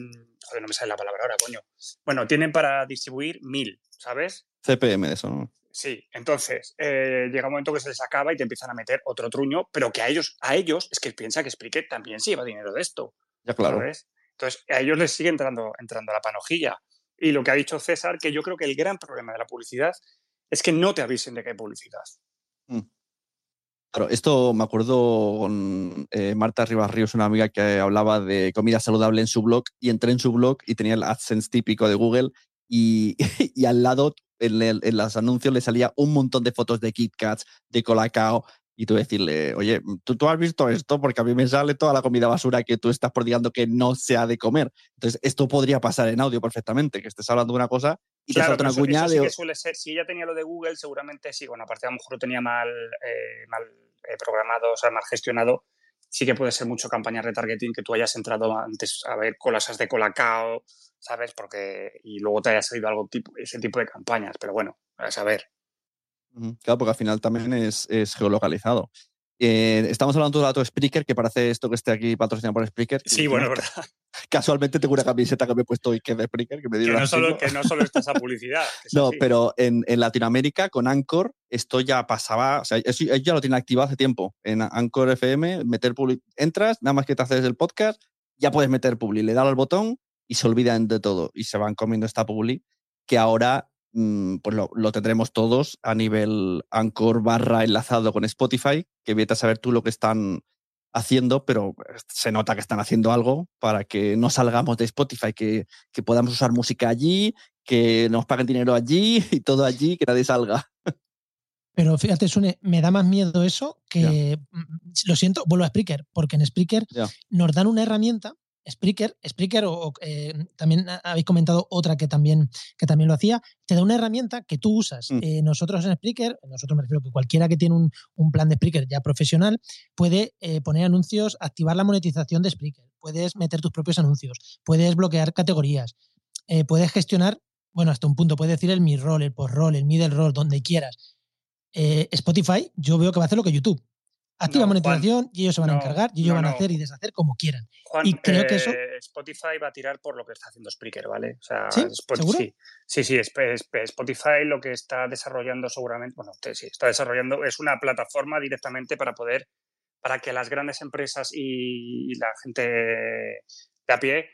Joder, no me sale la palabra ahora, coño. Bueno, tienen para distribuir mil, ¿sabes? CPM de eso, ¿no? Sí, entonces eh, llega un momento que se les acaba y te empiezan a meter otro truño, pero que a ellos, a ellos es que piensa que Spreaker también se lleva dinero de esto. Ya, claro. ¿sabes? Entonces, a ellos les sigue entrando, entrando la panojilla. Y lo que ha dicho César, que yo creo que el gran problema de la publicidad es que no te avisen de que hay publicidad. Mm. Claro, esto me acuerdo con eh, Marta Rivas Ríos, una amiga que hablaba de comida saludable en su blog y entré en su blog y tenía el AdSense típico de Google y, [LAUGHS] y al lado en, los anuncios le salía un montón de fotos de Kit Kats, de Colacao y tú decirle, oye, ¿tú, tú has visto esto porque a mí me sale toda la comida basura que tú estás prodigando que no se ha de comer. Entonces, esto podría pasar en audio perfectamente, que estés hablando de una cosa y te salta una cuña de... suele ser, si ella tenía lo de Google, seguramente sí, bueno, aparte a lo mejor lo tenía mal, eh, mal eh, programado, o sea, mal gestionado, sí que puede ser mucho campaña retargeting que tú hayas entrado antes a ver colasas de colacao, ¿sabes? Porque, y luego te haya salido algo tipo, ese tipo de campañas, pero bueno, a saber. Claro, porque al final también es, es geolocalizado. Eh, estamos hablando de dato Spreaker, que parece esto que esté aquí patrocinado por Spreaker. Sí, bueno, [LAUGHS] verdad. Casualmente tengo una camiseta que me he puesto hoy que es de Spreaker, que me que no, solo, que no solo está esa publicidad. no, pero en, en, Latinoamérica, con Anchor, esto ya pasaba, o sea, eso, ya lo tiene activado hace tiempo. En Anchor FM, meter publi, entras, nada más que te haces el podcast, ya puedes meter publi, le das al botón y se olvidan de todo y se van comiendo esta publi que ahora pues lo, tendremos todos a nivel Anchor barra enlazado con Spotify, que vete a saber tú lo que están haciendo, pero pues, se nota que están haciendo algo para que no salgamos de Spotify, que, que podamos usar música allí, que nos paguen dinero allí [LAUGHS] y todo allí, que nadie salga. Pero fíjate, Sune, me da más miedo eso que, mm, lo siento, vuelvo a Spreaker, porque en Spreaker nos dan una herramienta Spreaker, Spreaker o, eh, también habéis comentado otra que también, que también lo hacía, te da una herramienta que tú usas. Mm. Eh, nosotros en Spreaker, nosotros me refiero que cualquiera que tiene un, plan de Spreaker ya profesional puede eh, poner anuncios, activar la monetización de Spreaker, puedes meter tus propios anuncios, puedes bloquear categorías, puedes gestionar, bueno, hasta un punto, puedes decir el mid-roll, el post-roll, el middle roll, donde quieras. Spotify, yo veo que va a hacer lo que YouTube activa monetización y ellos se van a encargar y ellos van a hacer y deshacer como quieran. y creo que eso. Eh, Spotify va a tirar por lo que está haciendo Spreaker, ¿vale? O sea, ¿Sí? sí, sí, Spotify lo que está desarrollando seguramente, bueno, sí, está desarrollando, es una plataforma directamente para poder, para que las grandes empresas y la gente de a pie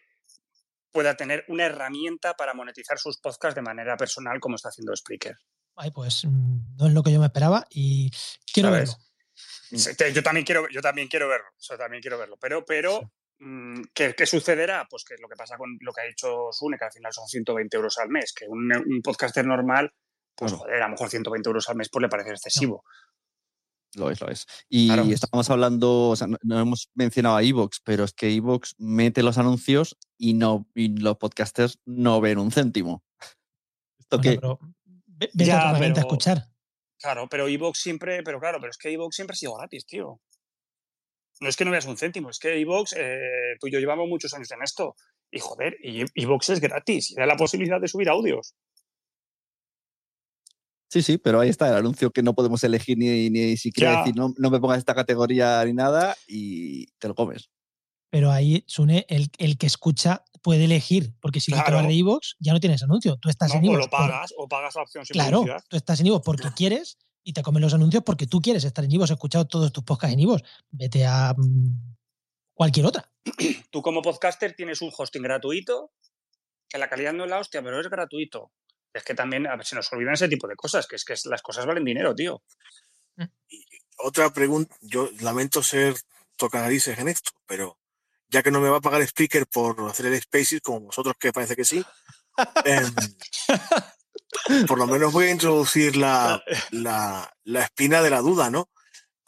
pueda tener una herramienta para monetizar sus podcasts de manera personal como está haciendo Spreaker. Ay, pues mm, no es lo que yo me esperaba y quiero verlo. Yo también quiero, yo también quiero verlo, también quiero verlo. Pero, pero mm, ¿qué, sucederá? Pues que lo que pasa con lo que ha dicho Sune, que al final son 120 euros al mes, que un, podcaster normal, pues joder, a lo mejor 120 euros al mes pues le parece excesivo. Lo es, lo es. Y estábamos hablando, o sea, no, hemos mencionado a Evox, pero es que Evox mete los anuncios y no y los podcasters no ven un céntimo. Esto que... Pero, ya, a escuchar. Claro, pero Evox siempre, pero claro, pero es que Evox siempre ha sido gratis, tío. No es que no veas un céntimo, es que Evox, eh, tú y yo llevamos muchos años en esto. Y joder, Evox es gratis, y da la posibilidad de subir audios. Sí, sí, pero ahí está el anuncio que no podemos elegir ni, ni siquiera decir no, no me pongas esta categoría ni nada y te lo comes. Pero ahí, Sune, el, el que escucha puede elegir, porque si claro. vas de iVoox, ya no tienes anuncio. Tú estás en iVoox. O lo pagas, o pagas la opción sin Claro, tú estás en iVoox porque quieres y te comen los anuncios porque tú quieres estar en iVoox, escuchado todos tus podcasts en iVoox. Vete a mm, cualquier otra. [CLEARS THROAT] Tú como podcaster tienes un hosting gratuito, que la calidad no es la hostia, pero es gratuito. Es que también a ver, se nos olvidan ese tipo de cosas, que es que las cosas valen dinero, tío. Mm. otra pregunta, yo lamento ser tocanarices en esto, pero ya que no me va a pagar Speaker por hacer el Spaces, como vosotros que parece que sí, em, [LAUGHS] por lo menos voy a introducir la, la, la, espina de la duda, ¿no?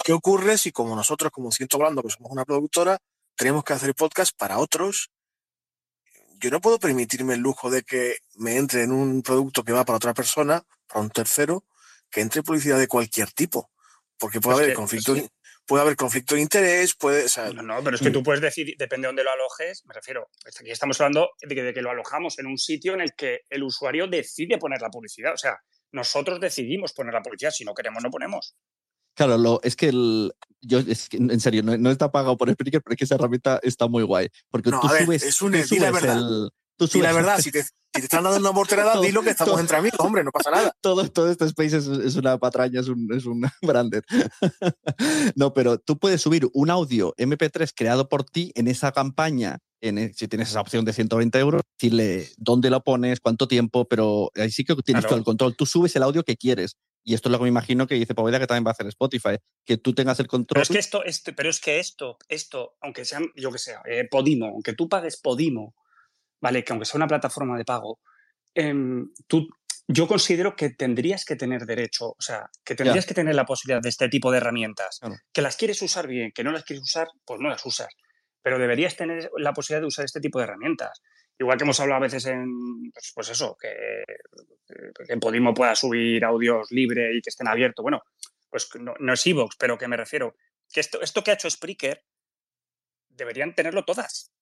¿Qué ocurre si como nosotros, como Siento Hablando, que somos una productora, tenemos que hacer podcast para otros yo no puedo permitirme el lujo de que me entre en un producto que va para otra persona, para un tercero, que entre publicidad de cualquier tipo. Porque puede haber conflicto, puede haber conflicto de interés, puede. no, no, pero es que tú puedes decir, depende de dónde lo alojes, me refiero. Aquí estamos hablando de que, de que lo alojamos en un sitio en el que el usuario decide poner la publicidad. O sea, nosotros decidimos poner la publicidad, si no queremos, no ponemos. Claro, lo, es que el, yo, es que, en serio, no, está pagado por Spreaker, pero es que esa herramienta está muy guay. Porque tú subes, es un, tú la verdad. El, tú subes, la verdad, [LAUGHS] si te, si te, están dando una morterada, dilo que estamos entre amigos, hombre, no pasa nada. Todo, todo este space es, es una patraña, es un, es un [LAUGHS] branded. [LAUGHS] no, pero tú puedes subir un audio MP3 creado por ti en esa campaña en, e, si tienes esa opción de 120 euros, decirle dónde lo pones, cuánto tiempo, pero ahí sí que tienes todo el control. Tú subes el audio que quieres y esto es lo que me imagino que dice Poveda que también va a hacer Spotify, que tú tengas el control. Pero es que esto, este, pero es que esto, esto, aunque sea, yo que sea, eh, Podimo, aunque tú pagues Podimo, ¿vale? Que aunque sea una plataforma de pago, em, tú, yo considero que tendrías que tener derecho, o sea, que tendrías que tener la posibilidad de este tipo de herramientas. Que las quieres usar bien, que no las quieres usar, pues no las usas. Pero deberías tener la posibilidad de usar este tipo de herramientas. Igual que hemos hablado a veces en, pues, pues eso, que, en Podimo pueda subir audios libre y que estén abiertos. Bueno, pues no, no es Evox, pero que me refiero, que esto, esto que ha hecho Spreaker deberían tenerlo todas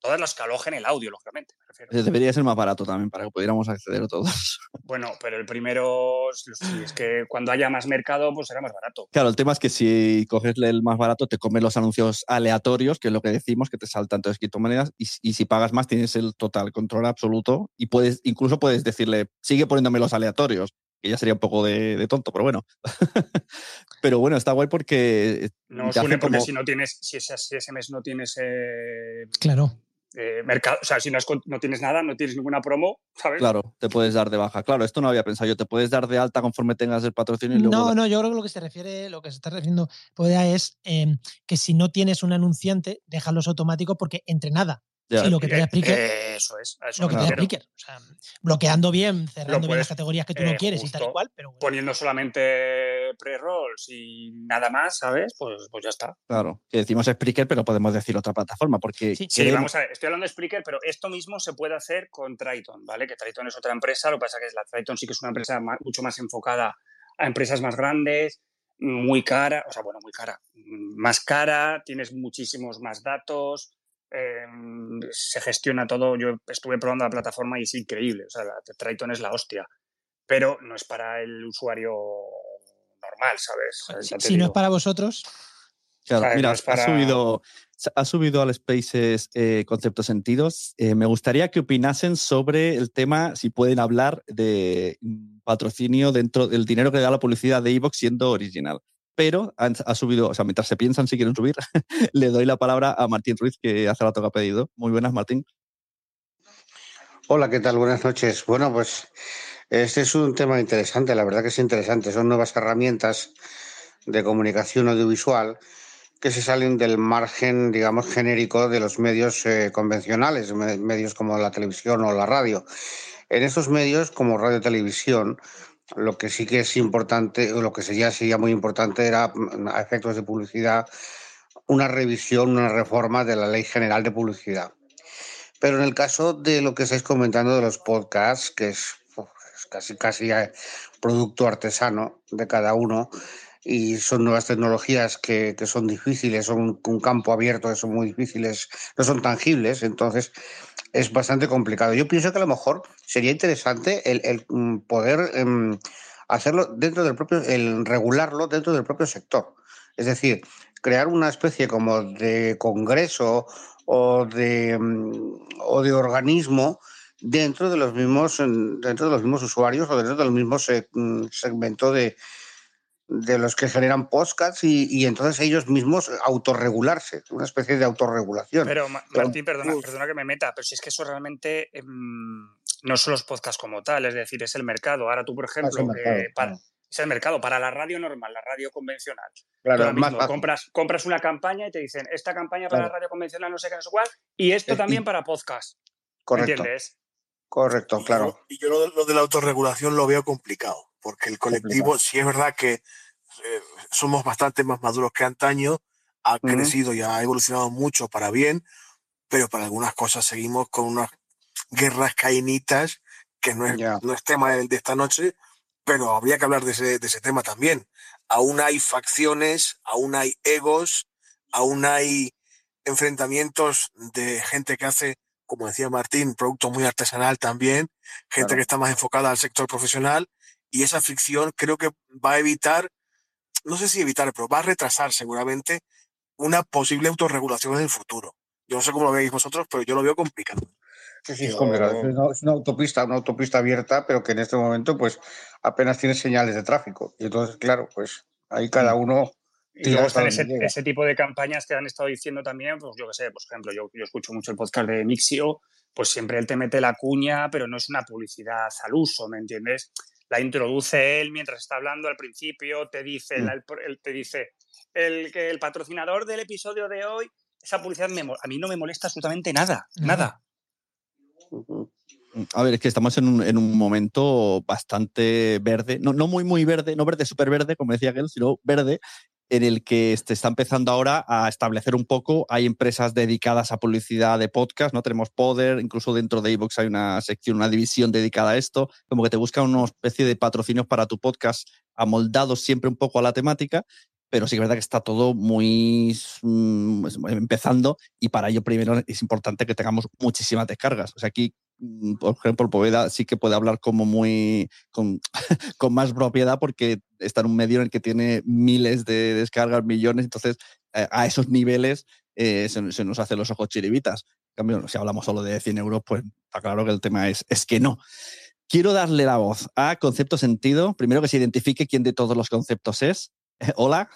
todas las que alojen el audio, lógicamente. Debería ser más barato también para que pudiéramos acceder a todos. [LAUGHS] Bueno, pero el primero, es que cuando haya más mercado, pues será más barato. Claro, el tema es que si coges el más barato, te comen los anuncios aleatorios, que es lo que decimos, que te saltan todas criptomonedas, y, y si pagas más tienes el total control absoluto y puedes, incluso puedes decirle, sigue poniéndome los aleatorios, que ya sería un poco de, tonto, pero bueno. [LAUGHS] pero bueno, está guay porque... No suene porque si no tienes, si ese, mes no tienes... Eh, claro eh, mercado, o sea, si no, no, tienes nada, no tienes ninguna promo, ¿sabes? Claro, te puedes dar de baja. Claro, esto no había pensado yo, te puedes dar de alta conforme tengas el patrocinio y luego... No, no, yo creo que lo que se refiere, lo que se está refiriendo es em, que si no tienes un anunciante, déjalos automáticos porque entre nada y lo que te da Spreaker. Eso es. lo que te da Spreaker. O sea, bloqueando bien, cerrando bien las categorías que tú no eh, quieres y tal y cual. Pero Poniendo solamente pre-rolls y nada más, ¿sabes? Pues, pues ya está. Claro. Que decimos Spreaker, pero podemos decir otra plataforma. Porque sí, sí, vamos a ver. Estoy hablando de Spreaker, pero esto mismo se puede hacer con Triton, ¿vale? Que Triton es otra empresa. Lo que pasa es que la Triton sí que es una empresa mucho más enfocada a empresas más grandes, muy cara, o sea, bueno, muy cara, más cara, tienes muchísimos más datos Em, se gestiona todo. Yo estuve probando la plataforma y es increíble. O sea, la, Triton es la hostia. Pero no es para el usuario normal, ¿sabes? si, no es para vosotros. Claro, mira, ha, subido, ha subido al Spaces eh, Conceptos Sentidos. Eh, me gustaría que opinasen sobre el tema, si pueden hablar de patrocinio dentro del dinero que da la publicidad de Evox siendo original pero ha subido, o sea, mientras se piensan si quieren subir, [LAUGHS] le doy la palabra a Martín Ruiz, que hace rato que ha pedido. Muy buenas, Martín. Hola, ¿qué tal? Buenas noches. Bueno, pues este es un tema interesante, la verdad que es interesante. Son nuevas herramientas de comunicación audiovisual que se salen del margen, digamos, genérico de los medios eh, convencionales, medios como la televisión o la radio. En estos medios, como radio televisión, Lo que sí que es importante, o lo que sería, sería muy importante era, mm, a efectos de publicidad, una revisión, una reforma de la Ley General de Publicidad. Pero en el caso de lo que estáis comentando de los podcasts, que es, casi, casi producto artesano de cada uno, y son nuevas tecnologías que, son difíciles, son un campo abierto, son muy difíciles, no son tangibles, entonces es bastante complicado. Yo pienso que a lo mejor sería interesante el, mm, poder em, hacerlo dentro del propio, el regularlo dentro del propio sector. Es decir, crear una especie como de congreso o de, mm, o de organismo dentro de los mismos dentro de los mismos usuarios o dentro del mismo mm, segmento de, de los que generan podcasts y, entonces ellos mismos autorregularse, una especie de autorregulación. Pero Martín, perdona, perdona que me meta, pero si es que eso realmente em, no son los podcasts como tal, es decir, es el mercado. Ahora tú, por ah, ejemplo, es el mercado, para, la radio normal, la radio convencional. Claro, compras, compras una campaña y te dicen, esta campaña para la radio convencional no sé qué, no sé cuál, y esto también para podcast. Correcto. ¿Entiendes? Correcto, claro. Y yo, lo, de la autorregulación lo veo complicado porque el colectivo, si es verdad que eh, somos bastante más maduros que antaño, ha crecido y ha evolucionado mucho para bien, pero para algunas cosas seguimos con unas guerras cainitas, que no es, no es tema de, esta noche, pero habría que hablar de ese, de ese tema también. Aún hay facciones, aún hay egos, aún hay enfrentamientos de gente que hace, como decía Martín, producto muy artesanal también, gente que está más enfocada al sector profesional y esa fricción creo que va a evitar, no sé si evitar, pero va a retrasar seguramente una posible autorregulación en el futuro. Yo no sé cómo lo veis vosotros, pero yo lo veo complicado. Sí, sí, es complicado. Es una, autopista, una autopista abierta, pero que en este momento pues apenas tiene señales de tráfico. Y entonces, claro, pues ahí cada uno... Y luego están ese, tipo de campañas que han estado diciendo también, pues yo qué sé, por ejemplo, yo, yo escucho mucho el podcast de Mixio, pues siempre él te mete la cuña, pero no es una publicidad al uso, ¿me entiendes? La introduce él mientras está hablando al principio, te dice, mm. el, te dice el, que el patrocinador del episodio de hoy, esa publicidad a mí no me molesta absolutamente nada, nada. A ver, es que estamos en un, en un momento bastante verde, no, no, muy, muy verde, no verde súper verde, como decía aquel, sino verde, en el que se está empezando ahora a establecer un poco. Hay empresas dedicadas a publicidad de podcast, ¿no? Tenemos Poder, incluso dentro de iVoox hay una sección, una división dedicada a esto, como que te buscan una especie de patrocinios para tu podcast amoldados siempre un poco a la temática, pero sí que es verdad que está todo muy mm, empezando y para ello primero es importante que tengamos muchísimas descargas. O sea, aquí Mm, por ejemplo, Poveda sí que puede hablar como muy con, [LAUGHS] con, más propiedad porque está en un medio en el que tiene miles de descargas, millones, entonces eh, a esos niveles eh, se, nos hacen los ojos chiribitas. En cambio, si hablamos solo de 100 euros, pues está claro que el tema es, es que no. Quiero darle la voz a Concepto Sentido. Primero que se identifique quién de todos los conceptos es. [LAUGHS] hola.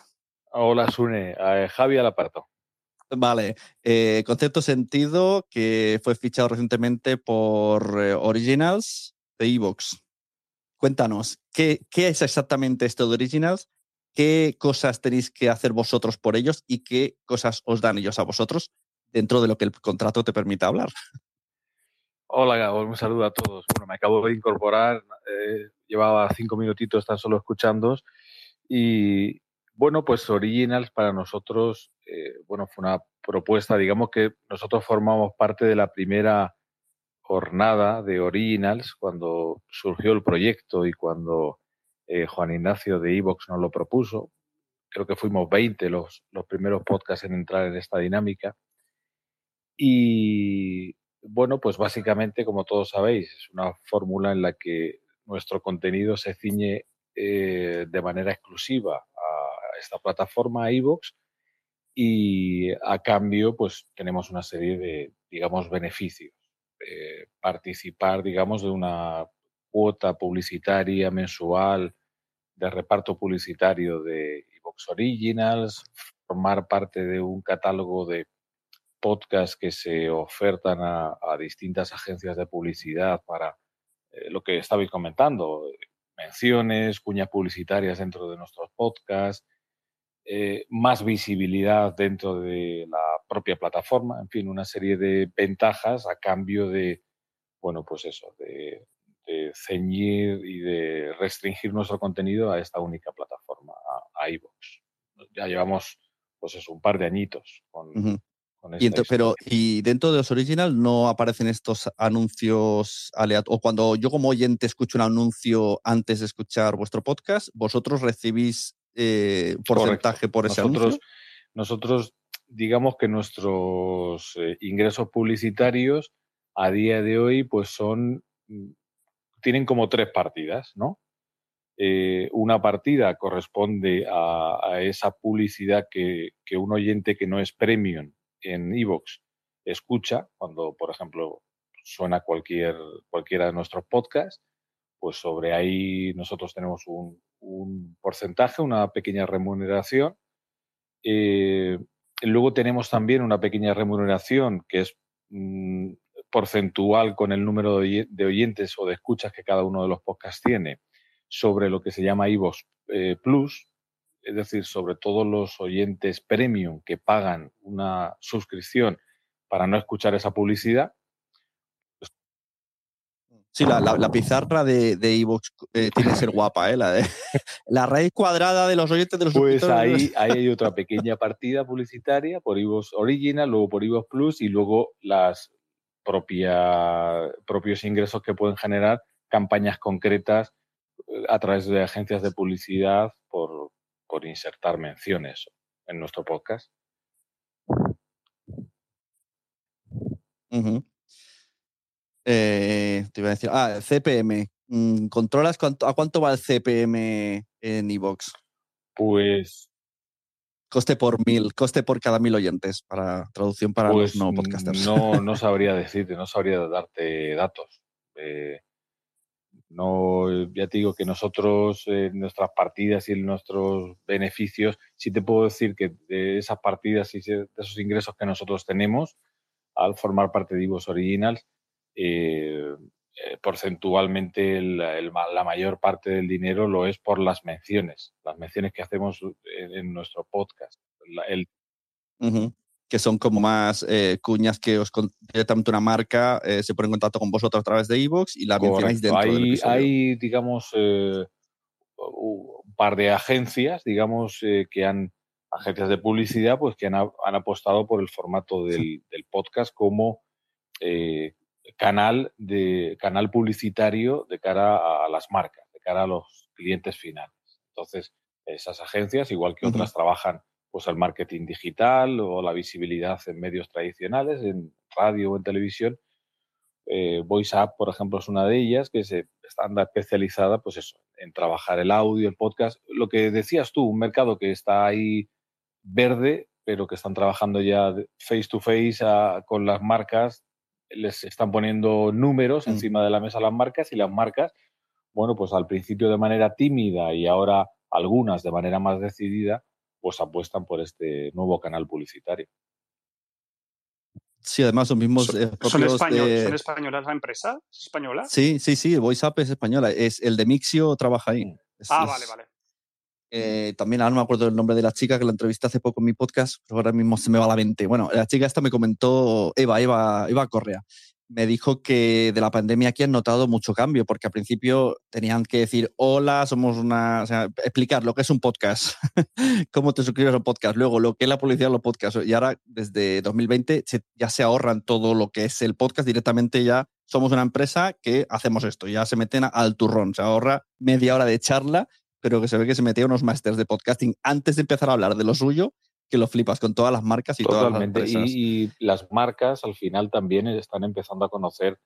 Hola, Sune. Javi Alaparto. Vale, eh, concepto sentido que fue fichado recientemente por eh, Originals de Evox. Cuéntanos, ¿qué, ¿qué, es exactamente esto de Originals? ¿Qué cosas tenéis que hacer vosotros por ellos y qué cosas os dan ellos a vosotros dentro de lo que el contrato te permita hablar? Hola, Gabo, un saludo a todos. Bueno, me acabo de incorporar, eh, llevaba cinco minutitos tan solo escuchando y, bueno, pues Originals para nosotros, eh, bueno, fue una propuesta, digamos que nosotros formamos parte de la primera jornada de Originals cuando surgió el proyecto y cuando eh, Juan Ignacio de Evox nos lo propuso. Creo que fuimos 20 los, los primeros podcasts en entrar en esta dinámica. Y bueno, pues básicamente, como todos sabéis, es una fórmula en la que nuestro contenido se ciñe eh, de manera exclusiva esta plataforma iVoox y a cambio pues tenemos una serie de, digamos, beneficios. participar, digamos, de una cuota publicitaria mensual de reparto publicitario de iVoox Originals, formar parte de un catálogo de podcasts que se ofertan a, distintas agencias de publicidad para eh, lo que estabais comentando, menciones, cuñas publicitarias dentro de nuestros podcasts, eh, más visibilidad dentro de la propia plataforma, en fin, una serie de ventajas a cambio de, bueno, pues eso, de ceñir y de restringir nuestro contenido a esta única plataforma, a, iVoox. Ya llevamos, pues es un par de añitos con, y pero y dentro de los original no aparecen estos anuncios aleatorios. O cuando yo como oyente escucho un anuncio antes de escuchar vuestro podcast, vosotros recibís eh, porcentaje por ese nosotros, anuncio. Nosotros, digamos que nuestros eh, ingresos publicitarios a día de hoy, pues son mm, tienen como tres partidas, ¿no? Eh, una partida corresponde a, esa publicidad que, que, un oyente que no es premium en Evox escucha, cuando, por ejemplo, suena cualquier, cualquiera de nuestros podcasts, pues sobre ahí nosotros tenemos un, porcentaje, una pequeña remuneración. Eh, luego tenemos también una pequeña remuneración que es mm, porcentual con el número de, oyentes o de escuchas que cada uno de los podcasts tiene sobre lo que se llama Evox eh, Plus, es decir, sobre todos los oyentes premium que pagan una suscripción para no escuchar esa publicidad. Sí, la, pizarra de, de Evox eh, tiene que ser guapa, ¿eh? La, de, [LAUGHS] la raíz cuadrada de los oyentes de los Pues ahí, [LAUGHS] ahí hay otra pequeña partida publicitaria por Evox Original, luego por Evox Plus y luego las propia, propios ingresos que pueden generar campañas concretas eh, a través de agencias de publicidad por, por insertar menciones en nuestro podcast. Eh, te iba a decir, ah, CPM. Mm, ¿Controlas a cuánto va el CPM en iVoox? Pues. Coste por mil, coste por cada mil oyentes, para traducción para los pues no podcasters. No, no [LAUGHS] sabría decirte, no sabría darte datos. Eh, no, ya te digo que nosotros, en nuestras partidas y en nuestros beneficios, sí te puedo decir que de esas partidas y de esos ingresos que nosotros tenemos, al formar parte de Ivos Originals, eh, eh, porcentualmente la mayor parte del dinero lo es por las menciones, las menciones que hacemos en, nuestro podcast. el, que son como más eh, cuñas que os directamente una marca eh, se pone en contacto con vosotros a través de iVoox y la mencionáis dentro hay, del episodio. Hay, digamos, eh, un par de agencias, digamos, que han, agencias de publicidad, pues que han, han apostado por el formato del, del podcast como canal, de, canal publicitario de cara a las marcas, de cara a los clientes finales. Entonces, esas agencias, igual que otras, trabajan pues el marketing digital o la visibilidad en medios tradicionales, en radio o en televisión. Eh, VoiceUp, por ejemplo, es una de ellas que se está especializada pues eso, en trabajar el audio, el podcast. Lo que decías tú, un mercado que está ahí verde, pero que están trabajando ya face to face con las marcas, les están poniendo números mm. encima de la mesa a las marcas y las marcas, bueno, pues al principio de manera tímida y ahora algunas de manera más decidida, pues apuestan por este nuevo canal publicitario. Sí, además los mismos. ¿Son, eh, españolas la empresa? ¿Es española? Sí, sí, sí, VoiceUp es española. Es, el de Mixio trabaja ahí. Mm. ah, vale, vale. Eh, también ahora no me acuerdo el nombre de la chica que la entrevisté hace poco en mi podcast, pero ahora mismo se me va a la mente. Bueno, la chica esta me comentó, Eva, Eva, Eva Correa me dijo que de la pandemia aquí han notado mucho cambio, porque al principio tenían que decir, hola, somos una... O sea, explicar lo que es un podcast, [LAUGHS] cómo te suscribes a un podcast, luego lo que es la publicidad de los podcasts. Y ahora, desde 2020, ya se ahorran todo lo que es el podcast, directamente ya somos una empresa que hacemos esto, ya se meten al turrón, se ahorra media hora de charla, pero que se ve que se metía unos másters de podcasting antes de empezar a hablar de lo suyo que lo flipas con todas las marcas y todas las empresas. Y, las marcas al final también están empezando a conocer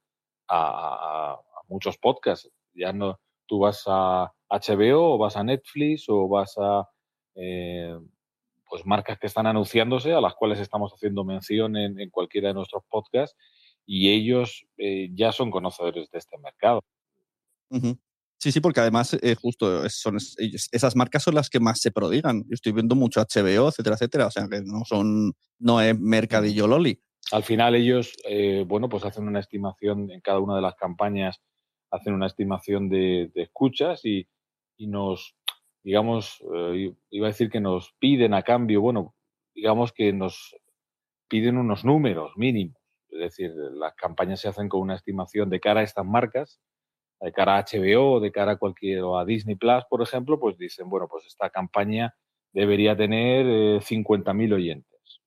a, muchos podcasts. Ya no, tú vas a HBO o vas a Netflix o vas a eh, pues marcas que están anunciándose, a las cuales estamos haciendo mención en, cualquiera de nuestros podcasts, y ellos eh, ya son conocedores de este mercado. Sí, sí, porque además eh, justo son esas marcas son las que más se prodigan. Yo estoy viendo mucho HBO, etcétera, etcétera. O sea que no son, no es mercadillo loli. Al final ellos, eh, bueno, pues hacen una estimación en cada una de las campañas, hacen una estimación de, escuchas y, nos, digamos, eh, iba a decir que nos piden a cambio, bueno, digamos que nos piden unos números mínimos. Es decir, las campañas se hacen con una estimación de cara a estas marcas de cara a HBO, de cara a cualquier, o a Disney Plus, por ejemplo, pues dicen, bueno, pues esta campaña debería tener 50.000 eh, oyentes.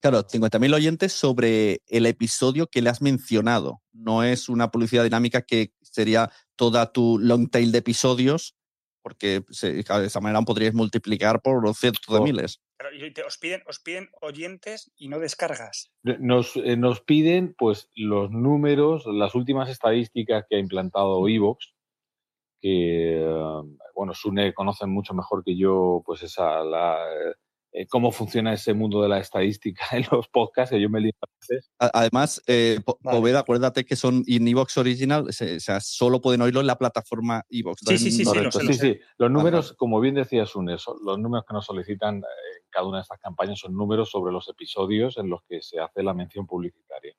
Claro, 50.000 oyentes sobre el episodio que le has mencionado. No es una publicidad dinámica que sería toda tu long tail de episodios, porque de esa manera podrías multiplicar por cientos de miles. Os, piden, os piden oyentes y no descargas. Nos, eh, nos piden pues los números, las últimas estadísticas que ha implantado Evox, que eh, bueno, Sune conoce mucho mejor que yo, pues esa la, eh, cómo funciona ese mundo de la estadística [LAUGHS] en los podcasts, que yo me lío a veces. Además, eh, acuérdate que son en Evox Original, o sea, solo pueden oírlo en la plataforma Evox. Sí, sí, sí, sí, sí, Los números, como bien decía Sune, los números que nos solicitan eh, cada una de estas campañas son números sobre los episodios en los que se hace la mención publicitaria.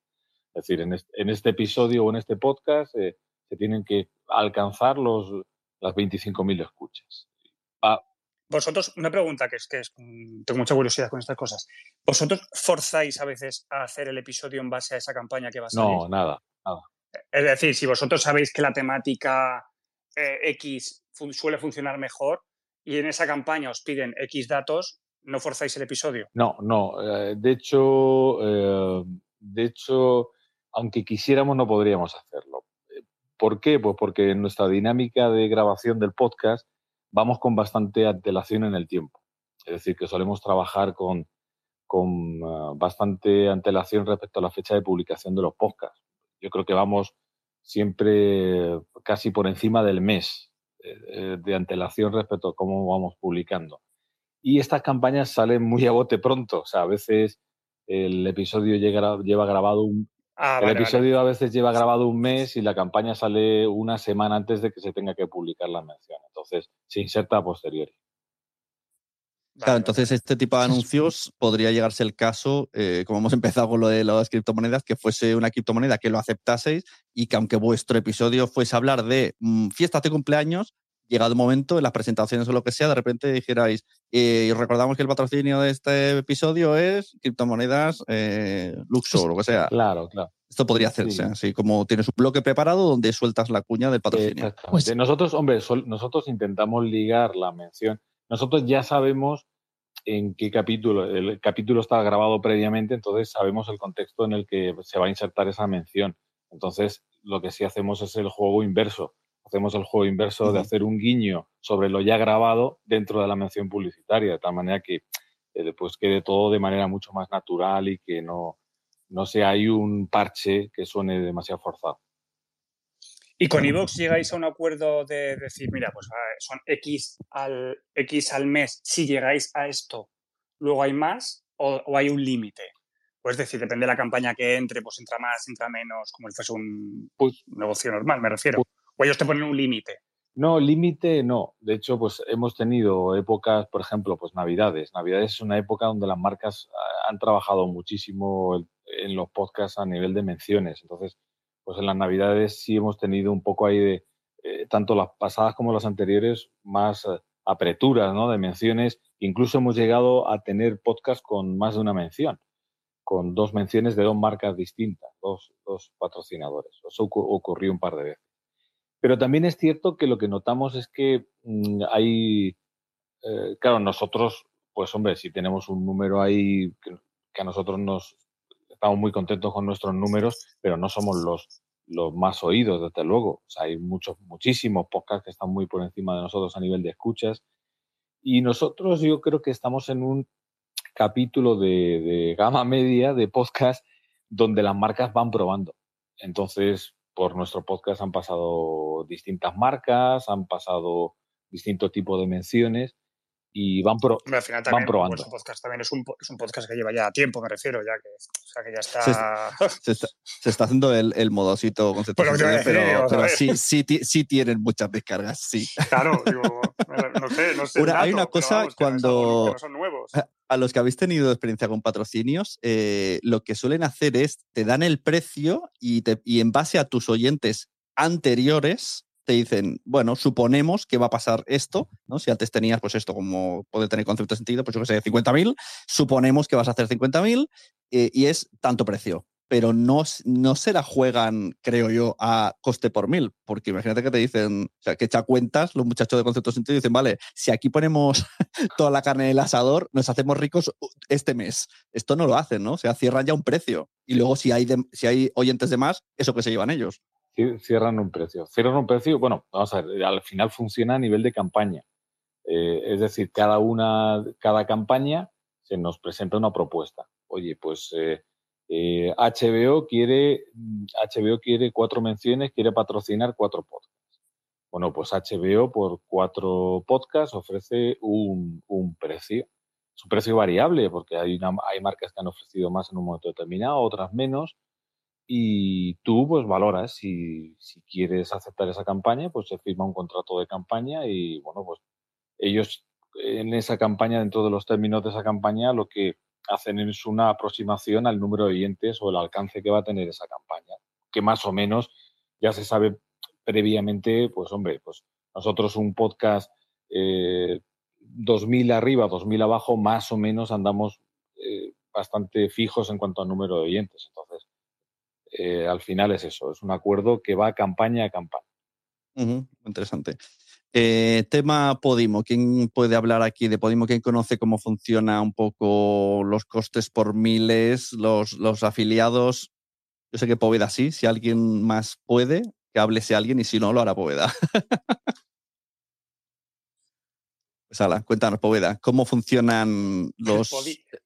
Es decir, en este, episodio o en este podcast eh, se tienen que alcanzar los, las 25.000 escuchas. Vosotros, una pregunta que es que mm, tengo mucha curiosidad con estas cosas. ¿Vosotros forzáis a veces a hacer el episodio en base a esa campaña que va a salir? No, nada, nada. Es decir, si vosotros sabéis que la temática eh, X suele funcionar mejor y en esa campaña os piden X datos, ¿no forzáis el episodio? No, no. Eh, de hecho, eh, de hecho, aunque quisiéramos, no podríamos hacerlo. ¿Por qué? Pues porque en nuestra dinámica de grabación del podcast vamos con bastante antelación en el tiempo. Es decir, que solemos trabajar con, con ah, bastante antelación respecto a la fecha de publicación de los podcasts. Yo creo que vamos siempre casi por encima del mes eh, eh, de antelación respecto a cómo vamos publicando. Y estas campañas salen muy a bote pronto. O sea, a veces el episodio llega, lleva grabado un, Ah, el episodio a veces lleva grabado un mes y la campaña sale una semana antes de que se tenga que publicar la mención. Entonces, se inserta a posteriori. Claro, entonces este tipo de anuncios podría llegarse el caso, eh, como hemos [LAUGHS] empezado con lo de las criptomonedas, que fuese una criptomoneda que lo aceptaseis y que aunque vuestro episodio fuese hablar de mm, fiestas de cumpleaños, llegado el momento, en las presentaciones o lo que sea, de repente dijerais, eh, y recordamos que el patrocinio de este episodio es criptomonedas eh, Luxor o lo que sea. Claro, claro. Esto podría hacerse, así como tienes un bloque preparado donde sueltas la cuña del patrocinio. Pues, nosotros, hombre, nosotros intentamos ligar la mención. Nosotros ya sabemos en qué capítulo, el capítulo está grabado previamente, entonces sabemos el contexto en el que se va a insertar esa mención. Entonces, lo que sí hacemos es el juego inverso hacemos el juego inverso de hacer un guiño sobre lo ya grabado dentro de la mención publicitaria, de tal manera que eh, pues quede todo de manera mucho más natural y que no, no sea ahí un parche que suene demasiado forzado. Y con Evox llegáis a un acuerdo de decir, mira, pues son X al, X al mes, si llegáis a esto, luego hay más o, hay un límite. Pues es decir, depende de la campaña que entre, pues entra más, entra menos, como si fuese un, pues negocio normal, me refiero. Pues ¿O ellos te ponen un límite? No, límite no. De hecho, pues hemos tenido épocas, por ejemplo, pues Navidades. Navidades es una época donde las marcas ah, han trabajado muchísimo en los podcasts a nivel de menciones. Entonces, pues en las Navidades sí hemos tenido un poco ahí de, eh, tanto las pasadas como las anteriores, más eh, apreturas, ¿no? De menciones. Incluso hemos llegado a tener podcasts con más de una mención, con dos menciones de dos marcas distintas, dos, dos patrocinadores. Eso ocurrió un par de veces. Pero también es cierto que lo que notamos es que mm, hay, eh, claro, nosotros, pues hombre, si tenemos un número ahí que, a nosotros nos estamos muy contentos con nuestros números, pero no somos los, los más oídos, desde luego. O hay muchos, muchísimos podcasts que están muy por encima de nosotros a nivel de escuchas. Y nosotros yo creo que estamos en un capítulo de, de gama media de podcast donde las marcas van probando. Entonces, por nuestro podcast han pasado distintas marcas, han pasado distintos tipos de menciones y van, pro, al final también, van probando. podcast también es un, es un, podcast que lleva ya tiempo, me refiero, ya que, o sea, que ya está... Se, está... se, está, haciendo el, el modosito conceptual, pues pero, pero sí, sí, sí, tienen muchas descargas, sí. Claro, digo, no sé, no sé. hay una cosa cuando... no son nuevos. A los que habéis tenido experiencia con patrocinios, eh, lo que suelen hacer es te dan el precio y, en base a tus oyentes anteriores te dicen, bueno, suponemos que va a pasar esto, ¿no? Si antes tenías, pues esto como puede tener concepto de sentido, pues yo que sé, 50.000, suponemos que vas a hacer 50.000 eh, y es tanto precio. Pero no, no se la juegan, creo yo, a coste por mil, porque imagínate que te dicen, o sea, que echa cuentas los muchachos de concepto sentido y dicen, vale, si aquí ponemos [LAUGHS] toda la carne en el asador, nos hacemos ricos este mes. Esto no lo hacen, ¿no? O sea, cierran ya un precio. Y luego si hay, si hay oyentes de más, eso que se llevan ellos. Cierran un precio. Cierran un precio, bueno, vamos a ver, al final funciona a nivel de campaña. Eh, es decir, cada una, cada campaña se nos presenta una propuesta. Oye, pues HBO, eh, quiere, HBO quiere cuatro menciones, quiere patrocinar cuatro podcasts. Bueno, pues HBO por cuatro podcasts ofrece un, precio. Es un precio variable porque hay, hay marcas que han ofrecido más en un momento determinado, otras menos. Y tú pues valoras si, si quieres aceptar esa campaña, pues se firma un contrato de campaña y bueno, pues ellos en esa campaña, dentro de los términos de esa campaña, lo que hacen es una aproximación al número de oyentes o el alcance que va a tener esa campaña, que más o menos ya se sabe previamente, pues hombre, pues nosotros un podcast eh, 2.000 arriba, 2.000 abajo, más o menos andamos eh, bastante fijos en cuanto al número de oyentes. Entonces, eh, al final es eso, es un acuerdo que va campaña a campaña. interesante. Eh, tema Podimo, ¿quién puede hablar aquí de Podimo? ¿Quién conoce cómo funciona un poco los costes por miles, los, los afiliados? Yo sé que Poveda sí, si alguien más puede, que hable ese alguien y si no, lo hará Poveda. [LAUGHS] pues ala, cuéntanos, Poveda, ¿cómo funcionan [LAUGHS] los...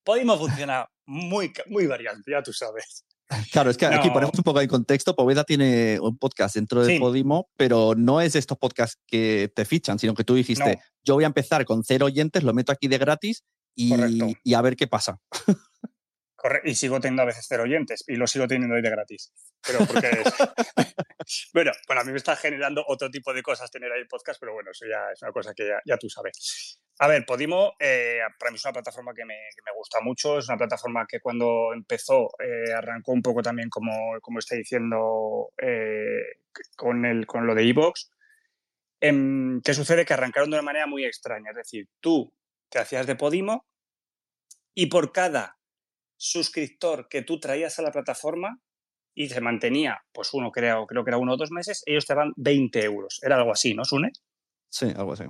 Podimo funciona muy, muy variante, ya tú sabes. Claro, es que aquí ponemos un poco de contexto. Poveda tiene un podcast dentro de Podimo, pero no es estos podcasts que te fichan, sino que tú dijiste, yo voy a empezar con cero oyentes, lo meto aquí de gratis y, y a ver qué pasa. y sigo teniendo a veces cero oyentes y lo sigo teniendo ahí de gratis. Pero porque [LAUGHS] bueno, bueno, a mí me está generando otro tipo de cosas tener ahí podcast, pero bueno, eso ya es una cosa que ya, tú sabes. A ver, Podimo eh, para mí es una plataforma que me, gusta mucho, es una plataforma que cuando empezó eh, arrancó un poco también como, como está diciendo eh, con, el, con lo de Evox. Em, ¿Qué sucede? Que arrancaron de una manera muy extraña, es decir, tú te hacías de Podimo y por cada suscriptor que tú traías a la plataforma y se mantenía, pues uno creo, creo que era uno o dos meses, ellos te daban 20 euros. Era algo así, ¿no, Sune? Sí, algo así.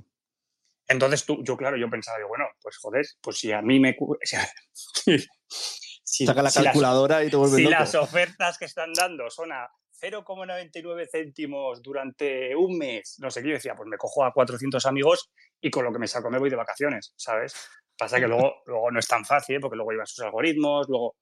Entonces tú, yo claro, yo pensaba, yo, bueno, pues joder, pues si a mí me... [LAUGHS] si, Saca la calculadora y te vuelves Si las ofertas que están dando son a 0,99 céntimos durante un mes, no sé qué, yo decía, pues me cojo a 400 amigos y con lo que me saco me voy de vacaciones, ¿sabes? Pasa que luego, [LAUGHS] luego no es tan fácil, porque luego llevan sus algoritmos, luego,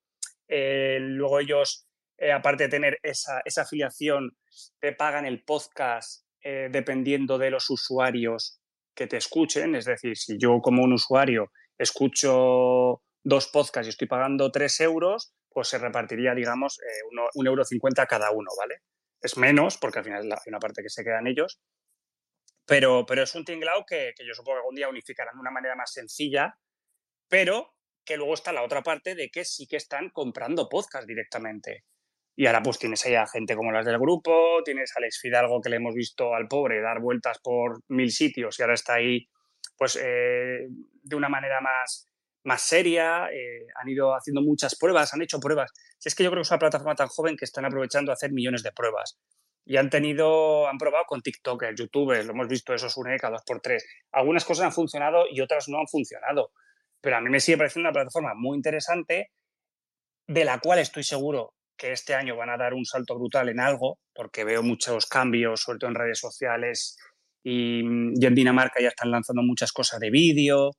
eh, luego ellos, eh, aparte de tener esa, esa, afiliación, te pagan el podcast eh, dependiendo de los usuarios que te escuchen. Es decir, si yo como un usuario escucho dos podcasts y estoy pagando tres euros, pues se repartiría, digamos, un euro cincuenta cada uno, ¿vale? Es menos, porque al final hay una parte que se quedan ellos, pero, pero es un tinglao que, que, yo supongo que algún día unificarán de una manera más sencilla pero que luego está la otra parte de que sí que están comprando podcast directamente. Y ahora pues tienes ahí a gente como las del grupo, tienes a Alex Fidalgo que le hemos visto al pobre dar vueltas por mil sitios y ahora está ahí pues eh, de una manera más, más seria, eh, han ido haciendo muchas pruebas, han hecho pruebas. Si es que yo creo que es una plataforma tan joven que están aprovechando a hacer millones de pruebas. Y han tenido, han probado con TikTok, YouTube, lo hemos visto esos une cada dos por tres. Algunas cosas han funcionado y otras no han funcionado pero a mí me sigue pareciendo una plataforma muy interesante de la cual estoy seguro que este año van a dar un salto brutal en algo, porque veo muchos cambios, sobre todo en redes sociales, y, en Dinamarca ya están lanzando muchas cosas de vídeo,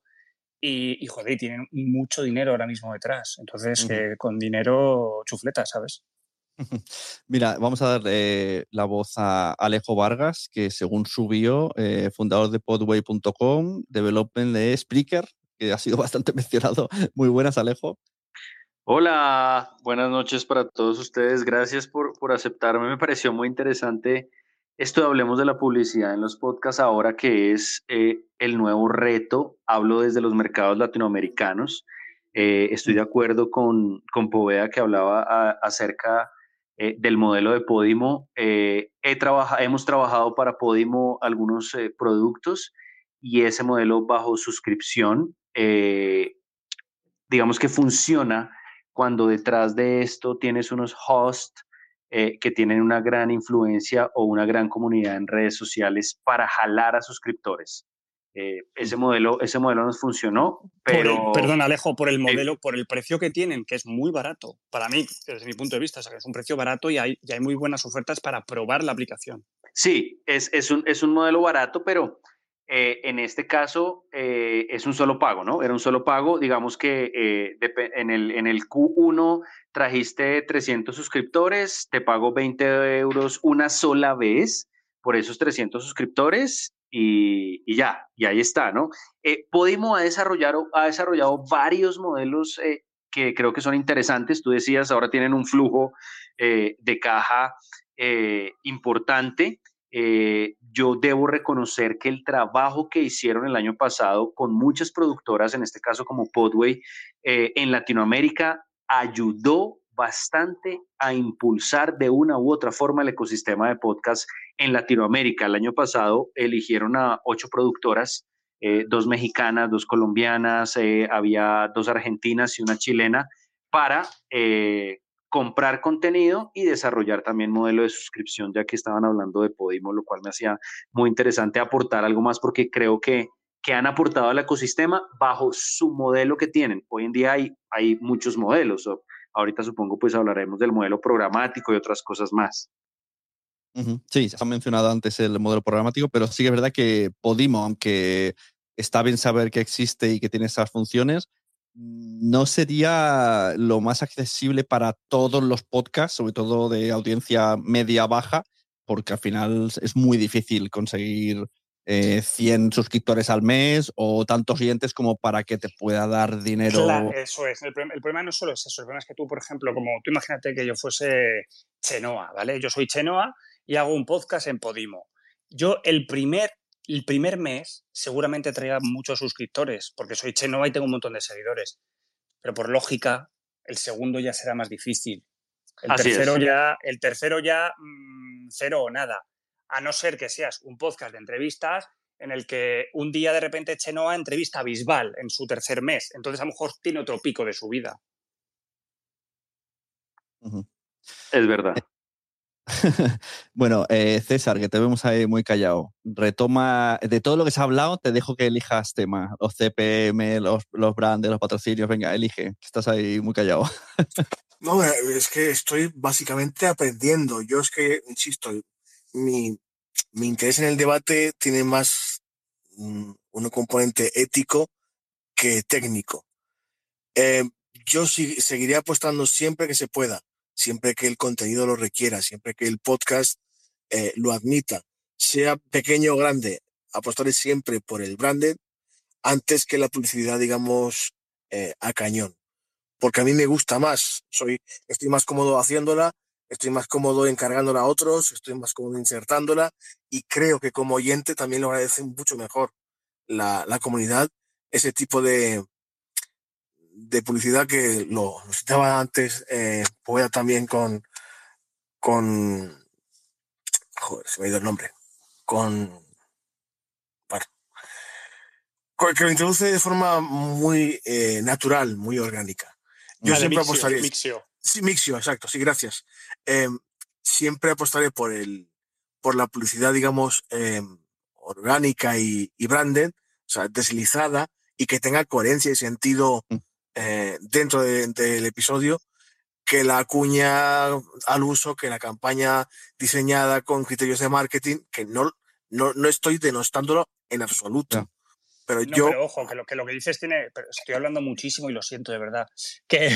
y, joder, tienen mucho dinero ahora mismo detrás. Entonces, con dinero chufleta, ¿sabes? [LAUGHS] Mira, vamos a darle la voz a Alejo Vargas, que según subió, eh, fundador de podway.com, development de Spreaker, que ha sido [LAUGHS] bastante mencionado. Muy buenas, Alejo. Hola, buenas noches para todos ustedes. Gracias por, por aceptarme. Me pareció muy interesante esto Hablemos de la Publicidad en los podcasts ahora, que es eh, el nuevo reto. Hablo desde los mercados latinoamericanos. Eh, estoy de acuerdo con, con Poveda que hablaba acerca eh, del modelo de Podimo. he hemos trabajado para Podimo algunos productos y ese modelo bajo suscripción digamos que funciona cuando detrás de esto tienes unos hosts eh, que tienen una gran influencia o una gran comunidad en redes sociales para jalar a suscriptores. Eh, ese, modelo, ese modelo nos funcionó, pero... perdón, Alejo, por el modelo, por el precio que tienen, que es muy barato. Para mí, desde mi punto de vista, es un precio barato y hay, hay muy buenas ofertas para probar la aplicación. Sí, es, es, un, es un modelo barato, pero eh, en este caso eh, es un solo pago, ¿no? Era un solo pago, digamos que eh, en, el, en el Q1 trajiste 300 suscriptores, te pago 20 euros una sola vez por esos 300 suscriptores y, y ya, y ahí está, ¿no? Podimo ha desarrollado, ha desarrollado varios modelos que creo que son interesantes. Tú decías, ahora tienen un flujo de caja importante. Yo debo reconocer que el trabajo que hicieron el año pasado con muchas productoras, en este caso como Podway, eh, en Latinoamérica, ayudó bastante a impulsar de una u otra forma el ecosistema de podcast en Latinoamérica. El año pasado eligieron a ocho productoras, eh, dos mexicanas, dos colombianas, había dos argentinas y una chilena, para comprar contenido y desarrollar también modelo de suscripción, ya que estaban hablando de Podimo, lo cual me hacía muy interesante aportar algo más porque creo que, que han aportado al ecosistema bajo su modelo que tienen. Hoy en día hay, hay muchos modelos. Ahorita supongo pues hablaremos del modelo programático y otras cosas más. Sí, se ha mencionado antes el modelo programático, pero sí que es verdad que Podimo, aunque está bien saber que existe y que tiene esas funciones, no sería lo más accesible para todos los podcasts, sobre todo de audiencia media-baja, porque al final es muy difícil conseguir 100 eh, suscriptores al mes o tantos oyentes como para que te pueda dar dinero. Claro, eso es. El, problema no solo es eso. El problema es que tú, por ejemplo, como tú imagínate que yo fuese Chenoa, ¿vale? Yo soy Chenoa y hago un podcast en Podimo. Yo el primer el primer mes seguramente traiga muchos suscriptores, porque soy Chenoa y tengo un montón de seguidores. Pero por lógica, el segundo ya será más difícil. El tercero ya, el tercero ya mm, cero o nada. A no ser que seas un podcast de entrevistas en el que un día de repente Chenoa entrevista a Bisbal en su tercer mes. Entonces a lo mejor tiene otro pico de su vida. Es verdad. [LAUGHS] bueno, eh, César, que te vemos ahí muy callado. Retoma, de todo lo que se ha hablado, te dejo que elijas tema. Los CPM, los, los brands, los patrocinios, venga, elige, estás ahí muy callado. [LAUGHS] no, eh, es que estoy básicamente aprendiendo. Yo es que, insisto, mi, mi interés en el debate tiene más un componente ético que técnico. Eh, yo seguiré apostando siempre que se pueda siempre que el contenido lo requiera, siempre que el podcast eh, lo admita, sea pequeño o grande, apostaré siempre por el branded antes que la publicidad, digamos, eh, a cañón. Porque a mí me gusta más, soy, estoy más cómodo haciéndola, estoy más cómodo encargándola a otros, estoy más cómodo insertándola y creo que como oyente también lo agradece mucho mejor la, la comunidad ese tipo de, de publicidad que lo, citaba antes, eh, también con, con, joder, se me ha ido el nombre, con, bueno, que lo introduce de forma muy eh, natural, muy orgánica. Yo siempre apostaría. Mixio. Sí, Mixio, exacto, sí, gracias. Em, siempre apostaré por el, por la publicidad, digamos, em, orgánica y, y branded, o sea, deslizada y que tenga coherencia y sentido mm. Eh, dentro del episodio que la cuña al uso, que la campaña diseñada con criterios de marketing, que no, no, no estoy denostándolo en absoluto. Pero yo. Pero ojo, que lo, que lo que dices tiene. estoy hablando muchísimo y lo siento de verdad. [LAUGHS] Que,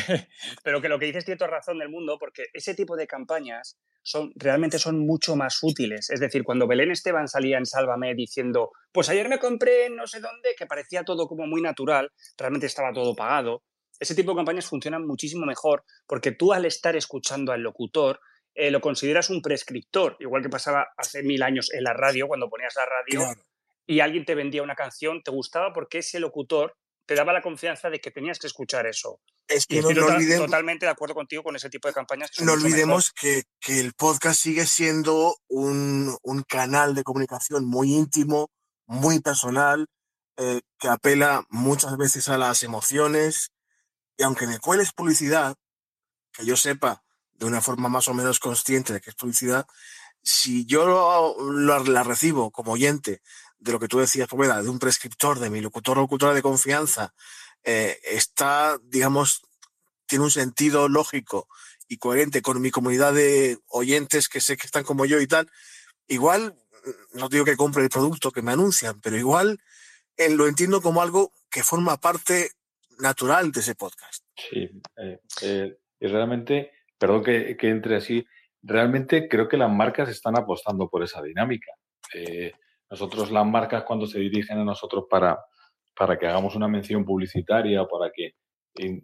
pero que lo que dices tiene toda razón del mundo, porque ese tipo de campañas son, realmente son mucho más útiles. Es decir, cuando Belén Esteban salía en Sálvame diciendo, pues ayer me compré no sé dónde, que parecía todo como muy natural, realmente estaba todo pagado. Ese tipo de campañas funcionan muchísimo mejor porque tú al estar escuchando al locutor, eh, lo consideras un prescriptor, igual que pasaba hace mil años en la radio, cuando ponías la radio y alguien te vendía una canción, te gustaba porque ese locutor te daba la confianza de que tenías que escuchar eso. Es que no, olvidemos, totalmente de acuerdo contigo con ese tipo de campañas. no olvidemos que, el podcast sigue siendo un, canal de comunicación muy íntimo, muy personal, eh, que apela muchas veces a las emociones. Y aunque me cueles publicidad, que yo sepa de una forma más o menos consciente de que es publicidad, si yo la recibo como oyente de lo que tú decías, Poveda, de un prescriptor, de mi locutor o locutora de confianza, eh, está, digamos, tiene un sentido lógico y coherente con mi comunidad de oyentes que sé que están como yo y tal, igual, no digo que compre el producto que me anuncian, pero igual eh, lo entiendo como algo que forma parte natural de ese podcast. Sí, eh, y realmente, perdón que, entre así, realmente creo que las marcas están apostando por esa dinámica. Nosotros, las marcas, cuando se dirigen a nosotros para, para que hagamos una mención publicitaria, para que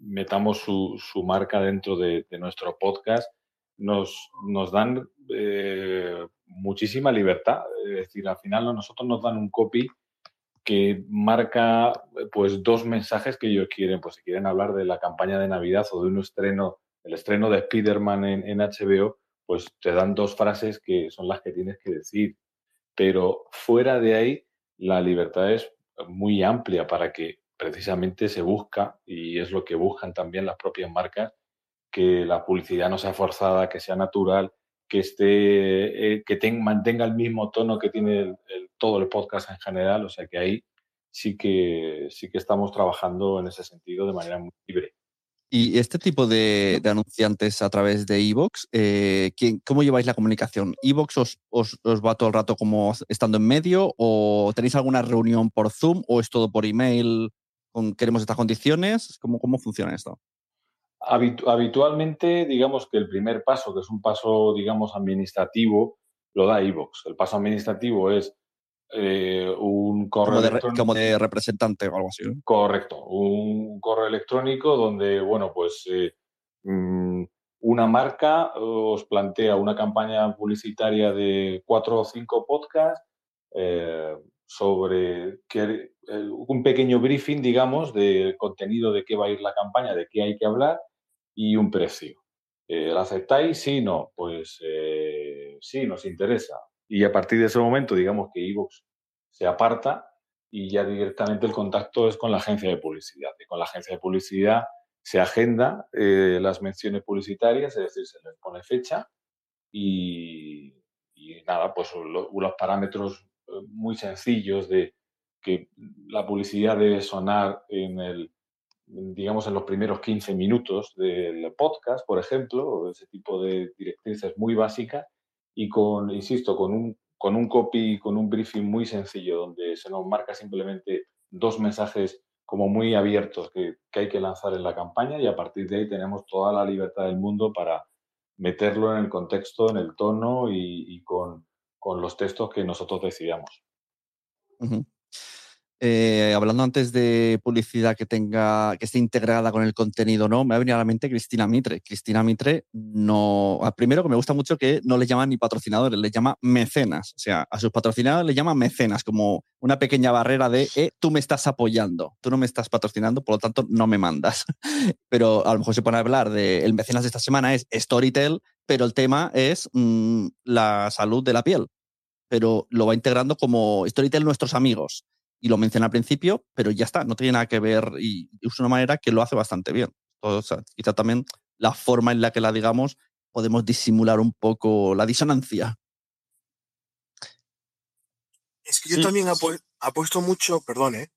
metamos su, su marca dentro de, nuestro podcast, nos, nos dan eh, muchísima libertad. Es decir, al final nosotros nos dan un copy que marca pues dos mensajes que ellos quieren. Pues si quieren hablar de la campaña de Navidad o de un estreno, el estreno de Spider-Man en, en HBO, pues te dan dos frases que son las que tienes que decir pero fuera de ahí la libertad es muy amplia para que precisamente se busca, y es lo que buscan también las propias marcas, que la publicidad no sea forzada, que sea natural, que esté, eh, que mantenga el mismo tono que tiene todo el podcast en general, o sea que ahí sí que sí que estamos trabajando en ese sentido de manera muy libre. Y este tipo de, anunciantes a través de Evox, eh, ¿cómo lleváis la comunicación? ¿Evox os, os, va todo el rato como estando en medio o tenéis alguna reunión por Zoom o es todo por email queremos estas condiciones? ¿Cómo, cómo funciona esto? habitualmente, digamos que el primer paso, que es un paso, digamos, administrativo, lo da Evox. El paso administrativo es eh, un correo como de, como de, representante o algo así. Correcto, un correo electrónico donde, bueno, pues eh, mm, una marca os plantea una campaña publicitaria de cuatro o cinco podcasts eh, sobre que, un pequeño briefing, digamos, de contenido de qué va a ir la campaña, de qué hay que hablar y un precio. ¿La aceptáis? Sí, no. Pues sí, nos interesa y a partir de ese momento, digamos que Evox se aparta y ya directamente el contacto es con la agencia de publicidad. Y con la agencia de publicidad se agenda eh, las menciones publicitarias, es decir, se les pone fecha y, nada, pues los parámetros eh, muy sencillos de que la publicidad debe sonar en el digamos en los primeros 15 minutos del podcast, por ejemplo, ese tipo de directrices muy básicas y con, insisto, con un, con un copy, con un briefing muy sencillo donde se nos marca simplemente dos mensajes como muy abiertos que, hay que lanzar en la campaña y a partir de ahí tenemos toda la libertad del mundo para meterlo en el contexto, en el tono y, con, con, los textos que nosotros decidamos. Eh, hablando antes de publicidad que tenga, que esté integrada con el contenido, ¿no? Me ha venido a la mente Cristina Mitre. Cristina Mitre no. Primero que me gusta mucho que no le llaman ni patrocinadores, le llama mecenas. O sea, a sus patrocinadores le llama mecenas, como una pequeña barrera de eh, tú me estás apoyando, tú no me estás patrocinando, por lo tanto no me mandas. [LAUGHS] pero a lo mejor se pone a hablar de el mecenas de esta semana es Storytel, pero el tema es mm, la salud de la piel. Pero lo va integrando como Storytel nuestros amigos y lo menciona al principio, pero ya está, no tiene nada que ver y es una manera que lo hace bastante bien. O sea, quizá también la forma en la que la digamos podemos disimular un poco la disonancia. Es que yo también apuesto mucho, perdón, ¿eh?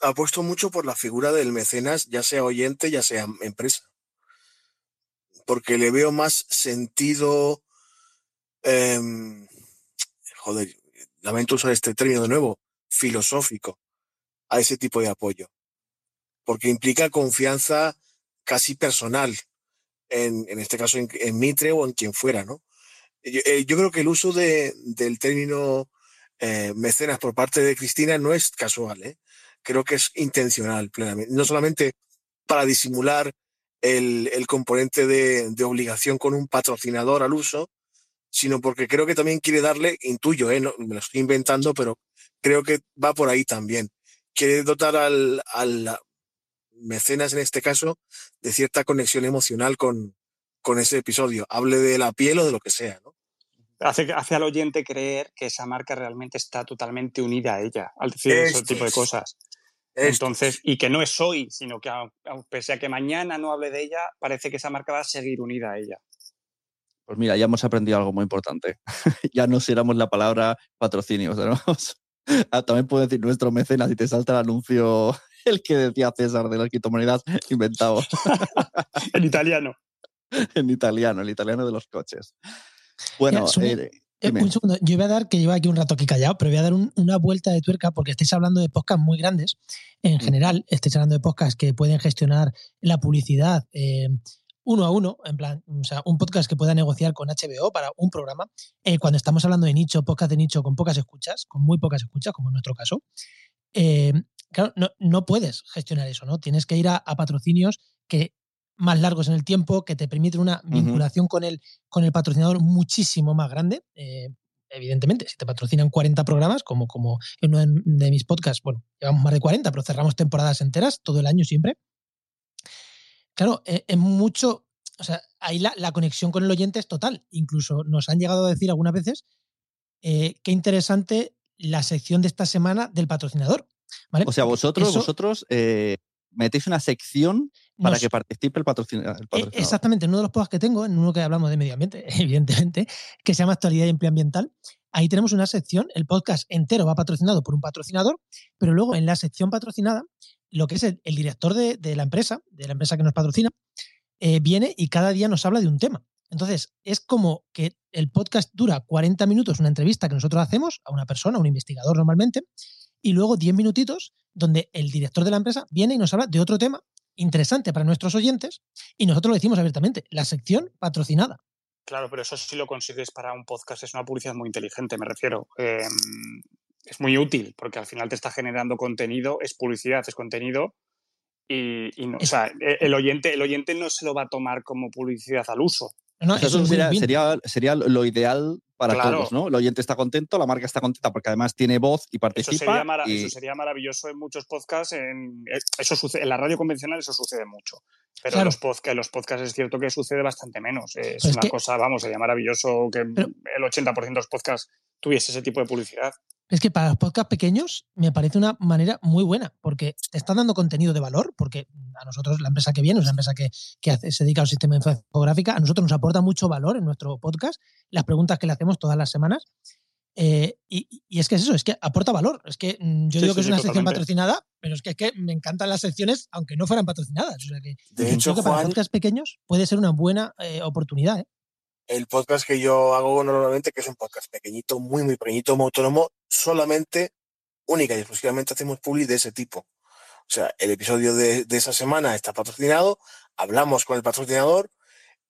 Apuesto, mucho por la figura del mecenas, ya sea oyente, ya sea empresa. Porque le veo más sentido. Em, joder, lamento usar este término de nuevo, filosófico a ese tipo de apoyo, porque implica confianza casi personal, en, en este caso en, Mitre o en quien fuera, ¿no? Yo, eh, creo que el uso de, del término eh, mecenas por parte de Cristina no es casual, ¿eh? creo que es intencional plenamente, no solamente para disimular el, el componente de, de, obligación con un patrocinador al uso, sino porque creo que también quiere darle, intuyo, ¿eh? no, me lo estoy inventando, pero creo que va por ahí también. Quiere dotar al, al mecenas, en este caso, de cierta conexión emocional con, con ese episodio. Hable de la piel o de lo que sea, ¿no? Hace, hace al oyente creer que esa marca realmente está totalmente unida a ella, al decir ese tipo de cosas. Entonces, y que no es hoy, sino que pese a que mañana no hable de ella, parece que esa marca va a seguir unida a ella. Pues mira, ya hemos aprendido algo muy importante. [LAUGHS] ya no seramos la palabra patrocinio. [LAUGHS] Ah, también puedo decir nuestro mecenas y te salta el anuncio, [LAUGHS] el que decía César de las criptomonedas inventado. en italiano. en italiano, el italiano de los coches. Bueno, eh, eh, un segundo, yo voy a dar, que llevo aquí un rato aquí callado, pero voy a dar una vuelta de tuerca porque estáis hablando de podcasts muy grandes. En mm. general, estáis hablando de podcasts que pueden gestionar la publicidad. Eh, uno a uno, en plan, o sea, un podcast que pueda negociar con HBO para un programa. Eh, cuando estamos hablando de nicho, podcast de nicho con pocas escuchas, con muy pocas escuchas, como en nuestro caso, eh, claro, no, puedes gestionar eso, ¿no? Tienes que ir a, patrocinios que más largos en el tiempo, que te permiten una vinculación con, el, con el patrocinador muchísimo más grande. Eh, evidentemente, si te patrocinan 40 programas, como, como en uno de mis podcasts, bueno, llevamos más de 40, pero cerramos temporadas enteras todo el año siempre claro, eh, es mucho, o sea, ahí la, conexión con el oyente es total. Incluso nos han llegado a decir algunas veces eh, qué interesante la sección de esta semana del patrocinador. O sea, vosotros, vosotros eh, metéis una sección para que participe el, patrocinador. Exactamente, en uno de los podcasts que tengo, en uno que hablamos de medio ambiente, [LAUGHS] evidentemente, que se llama Actualidad y Empleo Ambiental, ahí tenemos una sección, el podcast entero va patrocinado por un patrocinador, pero luego en la sección patrocinada lo que es el, director de, la empresa, de la empresa que nos patrocina, eh, viene y cada día nos habla de un tema. Entonces, es como que el podcast dura 40 minutos, una entrevista que nosotros hacemos a una persona, a un investigador normalmente, y luego 10 minutitos donde el director de la empresa viene y nos habla de otro tema interesante para nuestros oyentes y nosotros lo decimos abiertamente, la sección patrocinada. Claro, pero eso sí lo consigues para un podcast, es una publicidad muy inteligente, me refiero. Em, es muy útil porque al final te está generando contenido, es publicidad, es contenido y, o sea, e, el, oyente, el oyente no se lo va a tomar como publicidad al uso. eso sería, sería, lo ideal para todos, ¿no? El oyente está contento, la marca está contenta porque además tiene voz y participa. Eso sería, maravilloso en muchos podcasts. En, eh, eso sucede, en la radio convencional eso sucede mucho. Pero en, los podcasts, los podcasts es cierto que sucede bastante menos. Es una cosa, vamos, sería maravilloso que el 80% de los podcasts tuviese ese tipo de publicidad. Es que para los podcasts pequeños me parece una manera muy buena, porque te está dando contenido de valor, porque a nosotros, la empresa que viene, es una empresa que, se dedica al sistema de infográfica, a nosotros nos aporta mucho valor en nuestro podcast, las preguntas que le hacemos todas las semanas. Eh, y, es que es eso, es que aporta valor. Es que mm, yo digo que es una sección patrocinada, pero es que, es que me encantan las secciones, aunque no fueran patrocinadas. O sea que, de hecho, creo que para podcasts pequeños puede ser una buena eh, oportunidad. ¿eh? el podcast que yo hago normalmente, que es un podcast pequeñito, muy, muy pequeñito, muy autónomo, solamente, única y exclusivamente hacemos public de ese tipo. O sea, el episodio de, esa semana está patrocinado, hablamos con el patrocinador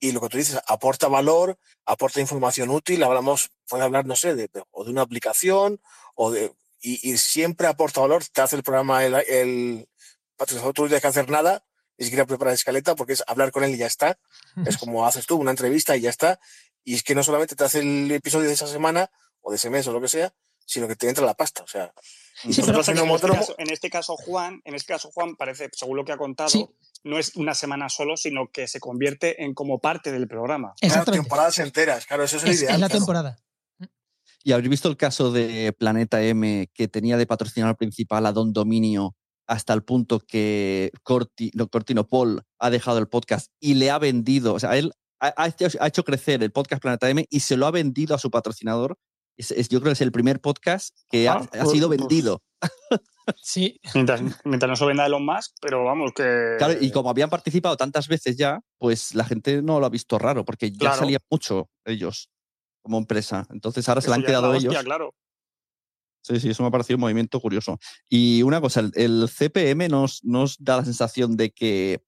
y lo que tú dices, aporta valor, aporta información útil, hablamos, puede hablar, no sé, de, o de una aplicación, o de, y, siempre aporta valor, te hace el programa el, el patrocinador, tú no tienes que hacer nada, ni siquiera preparar escaleta porque es hablar con él y ya está. Es como haces tú una entrevista y ya está. Y es que no solamente te hace el episodio de esa semana o de ese mes o lo que sea, sino que te entra la pasta. O sea, en, este caso, Juan, en este caso, Juan, parece, según lo que ha contado, no es una semana solo, sino que se convierte en como parte del programa. Claro, temporadas enteras, claro, eso es, el ideal. Es la temporada. Y habréis visto el caso de Planeta M, que tenía de patrocinador principal a Don Dominio hasta el punto que Corti, Cortino Paul ha dejado el podcast y le ha vendido, o sea, él ha, hecho crecer el podcast Planeta M y se lo ha vendido a su patrocinador. Es, yo creo que es el primer podcast que ha, sido pues. vendido. Sí. Mientras, no se venda Elon Musk, pero vamos que. Claro, y como habían participado tantas veces ya, pues la gente no lo ha visto raro, porque ya salía mucho ellos como empresa. Entonces ahora se lo han quedado ellos. claro. Sí, sí, eso me ha parecido un movimiento curioso. Y una cosa, el, CPM nos, nos, da la sensación de que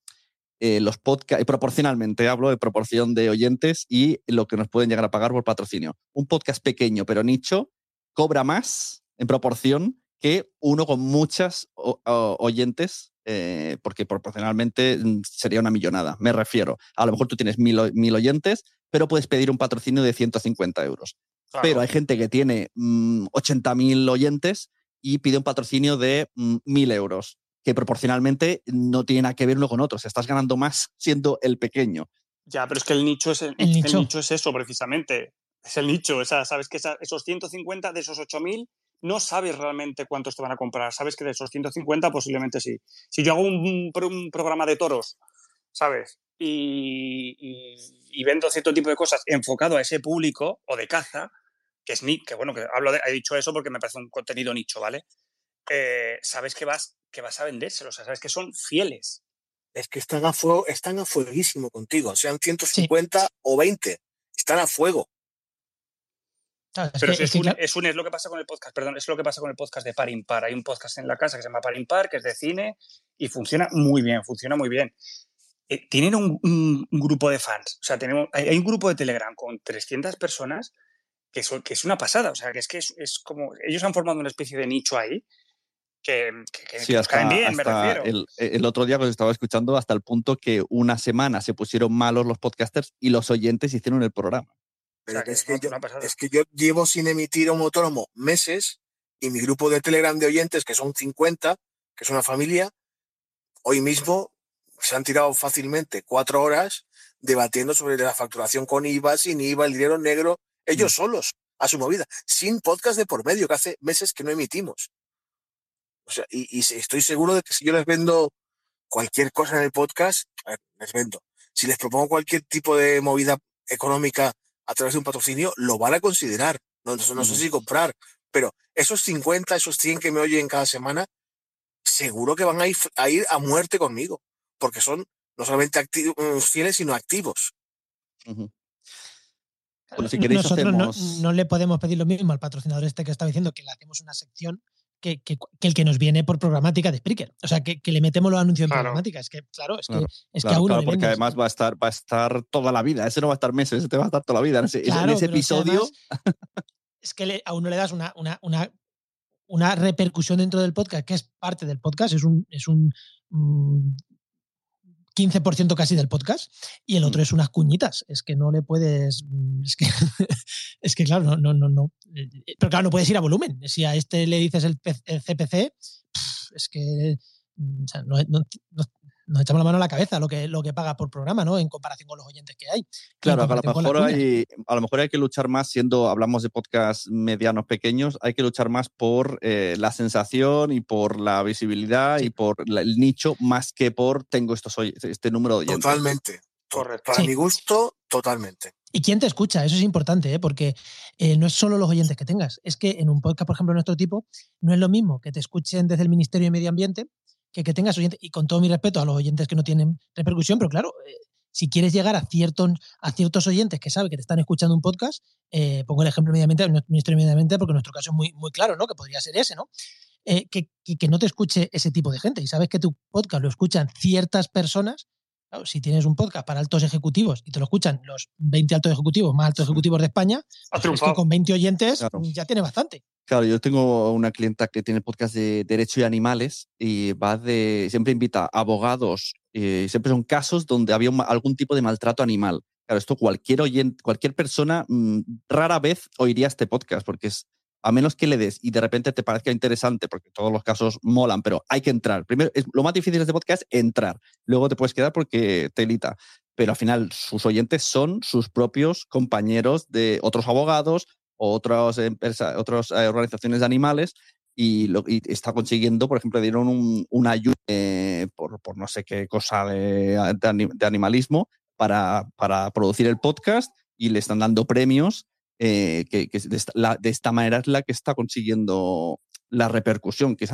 eh, los podcasts, proporcionalmente hablo de proporción de oyentes y lo que nos pueden llegar a pagar por patrocinio. Un podcast pequeño pero nicho cobra más en proporción que uno con muchas oyentes, eh, porque proporcionalmente mm, sería una millonada, me refiero. A lo mejor tú tienes mil, mil oyentes, pero puedes pedir un patrocinio de 150 euros. Pero hay gente que tiene 80.000 mm, oyentes y pide un patrocinio de 1.000 mm, euros, que proporcionalmente no tiene nada que ver uno con otro. Estás ganando más siendo el pequeño. Ya, pero es que el nicho es, el, nicho. es eso precisamente. Es el nicho. Esa, Sabes que esos 150 de esos 8.000 no sabes realmente cuántos te van a comprar. Sabes que de esos 150 posiblemente sí. Si yo hago un, programa de toros, ¿sabes? Y, y, vendo cierto tipo de cosas enfocado a ese público o de caza, que es ni que bueno, que hablo de, he dicho eso porque me parece un contenido nicho, ¿vale? Eh, sabes que vas, que vas a vendérselo, o sea, sabes que son fieles. Es que están a fuego, están a fueguísimo contigo, sean 150 o 20, están a fuego. Pero es, un, es, lo que pasa con el podcast, perdón, es lo que pasa con el podcast de Par Impar. Hay un podcast en la casa que se llama Par Impar, que es de cine y funciona muy bien, funciona muy bien. Eh, tienen un, grupo de fans, o sea, tenemos, hay, un grupo de Telegram con 300 personas que, que es una pasada, o sea, que es que es, como, ellos han formado una especie de nicho ahí que, nos caen bien, me refiero. El, el, otro día que os estaba escuchando hasta el punto que una semana se pusieron malos los podcasters y los oyentes hicieron el programa es, que yo, llevo sin emitir a un autónomo meses y mi grupo de Telegram de oyentes, que son 50, que es una familia, hoy mismo se han tirado fácilmente cuatro horas debatiendo sobre la facturación con IVA, sin IVA, el dinero negro, ellos mm. solos, a su movida, sin podcast de por medio, que hace meses que no emitimos. O sea, y, estoy seguro de que si yo les vendo cualquier cosa en el podcast, les vendo. Si les propongo cualquier tipo de movida económica a través de un patrocinio, lo van a considerar. No, no, sé si comprar, pero esos 50, esos 100 que me oyen cada semana, seguro que van a ir a, ir a muerte conmigo, porque son no solamente activos, mm, fieles, sino activos. Nosotros no, le podemos pedir lo mismo al patrocinador este que estaba diciendo que le hacemos una sección que, el que nos viene por programática de Spreaker. O sea, que, le metemos los anuncios en programática. Es que, claro, es que, es que a uno. porque además va a estar, va a estar toda la vida. Ese no va a estar meses, ese te va a estar toda la vida. En ese, episodio. Es que, a uno le das una, una, una, una, repercusión dentro del podcast, que es parte del podcast, es un, es un mm, 15% casi del podcast y el otro mm. es unas cuñitas. Es que no le puedes. Mm, es que, [LAUGHS] es que claro, no, no, no, no. Pero claro, no puedes ir a volumen. Si a este le dices el, CPC, es que mm, o sea, no, nos echamos la mano a la cabeza lo que, lo que paga por programa, ¿no? En comparación con los oyentes que hay. Claro, a lo, mejor hay, a lo mejor hay que luchar más, siendo, hablamos de podcasts medianos, pequeños, hay que luchar más por eh, la sensación y por la visibilidad y por el nicho, más que por tengo estos, este número de oyentes. Totalmente. Correcto. Para mi gusto, totalmente. ¿Y quién te escucha? Eso es importante, ¿eh? porque eh, no es solo los oyentes que tengas. Es que en un podcast, por ejemplo, de nuestro tipo, no es lo mismo que te escuchen desde el Ministerio de Medio Ambiente que, tengas oyentes, y con todo mi respeto a los oyentes que no tienen repercusión, pero claro, eh, si quieres llegar a ciertos, a ciertos oyentes que saben que te están escuchando un podcast, eh, pongo el ejemplo inmediatamente Ministerio Ambiente, porque nuestro caso es muy, muy claro, ¿no? Que podría ser ese, ¿no? Eh, que, que, no te escuche ese tipo de gente y sabes que tu podcast lo escuchan ciertas personas. si tienes un podcast para altos ejecutivos y te lo escuchan los 20 altos ejecutivos más altos ejecutivos de España, pues que con 20 oyentes ya tiene bastante. Claro, yo tengo una clienta que tiene podcast de derecho y animales y va de, siempre invita abogados, y siempre son casos donde había algún tipo de maltrato animal. Claro, esto cualquier oyente, cualquier persona mm, rara vez oiría este podcast porque es, a menos que le des y de repente te parezca interesante, porque todos los casos molan, pero hay que entrar. Primero, es, lo más difícil de este podcast es entrar. Luego te puedes quedar porque te elita. Pero al final, sus oyentes son sus propios compañeros de otros abogados, otras empresas, otras eh, organizaciones de animales y, lo, está consiguiendo, por ejemplo, dieron un, una ayuda eh, por, por, no sé qué cosa de, de, animalismo para, para, producir el podcast y le están dando premios eh, que, que de, esta, la, de, esta, manera es la que está consiguiendo la repercusión, que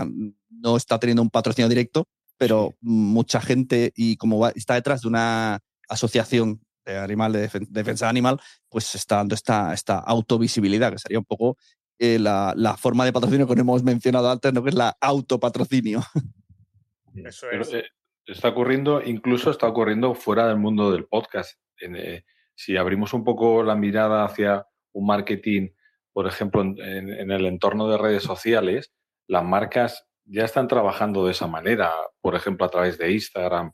no está teniendo un patrocinio directo, pero mucha gente y como está detrás de una asociación de animal, de defensa animal, pues está dando esta, esta autovisibilidad, que sería un poco eh, la, la, forma de patrocinio que hemos mencionado antes, ¿no? que es la autopatrocinio. [LAUGHS] Eso es. Eh, está ocurriendo, incluso está ocurriendo fuera del mundo del podcast. Eh, si abrimos un poco la mirada hacia un marketing, por ejemplo, en, en, el entorno de redes sociales, las marcas ya están trabajando de esa manera, por ejemplo, a través de Instagram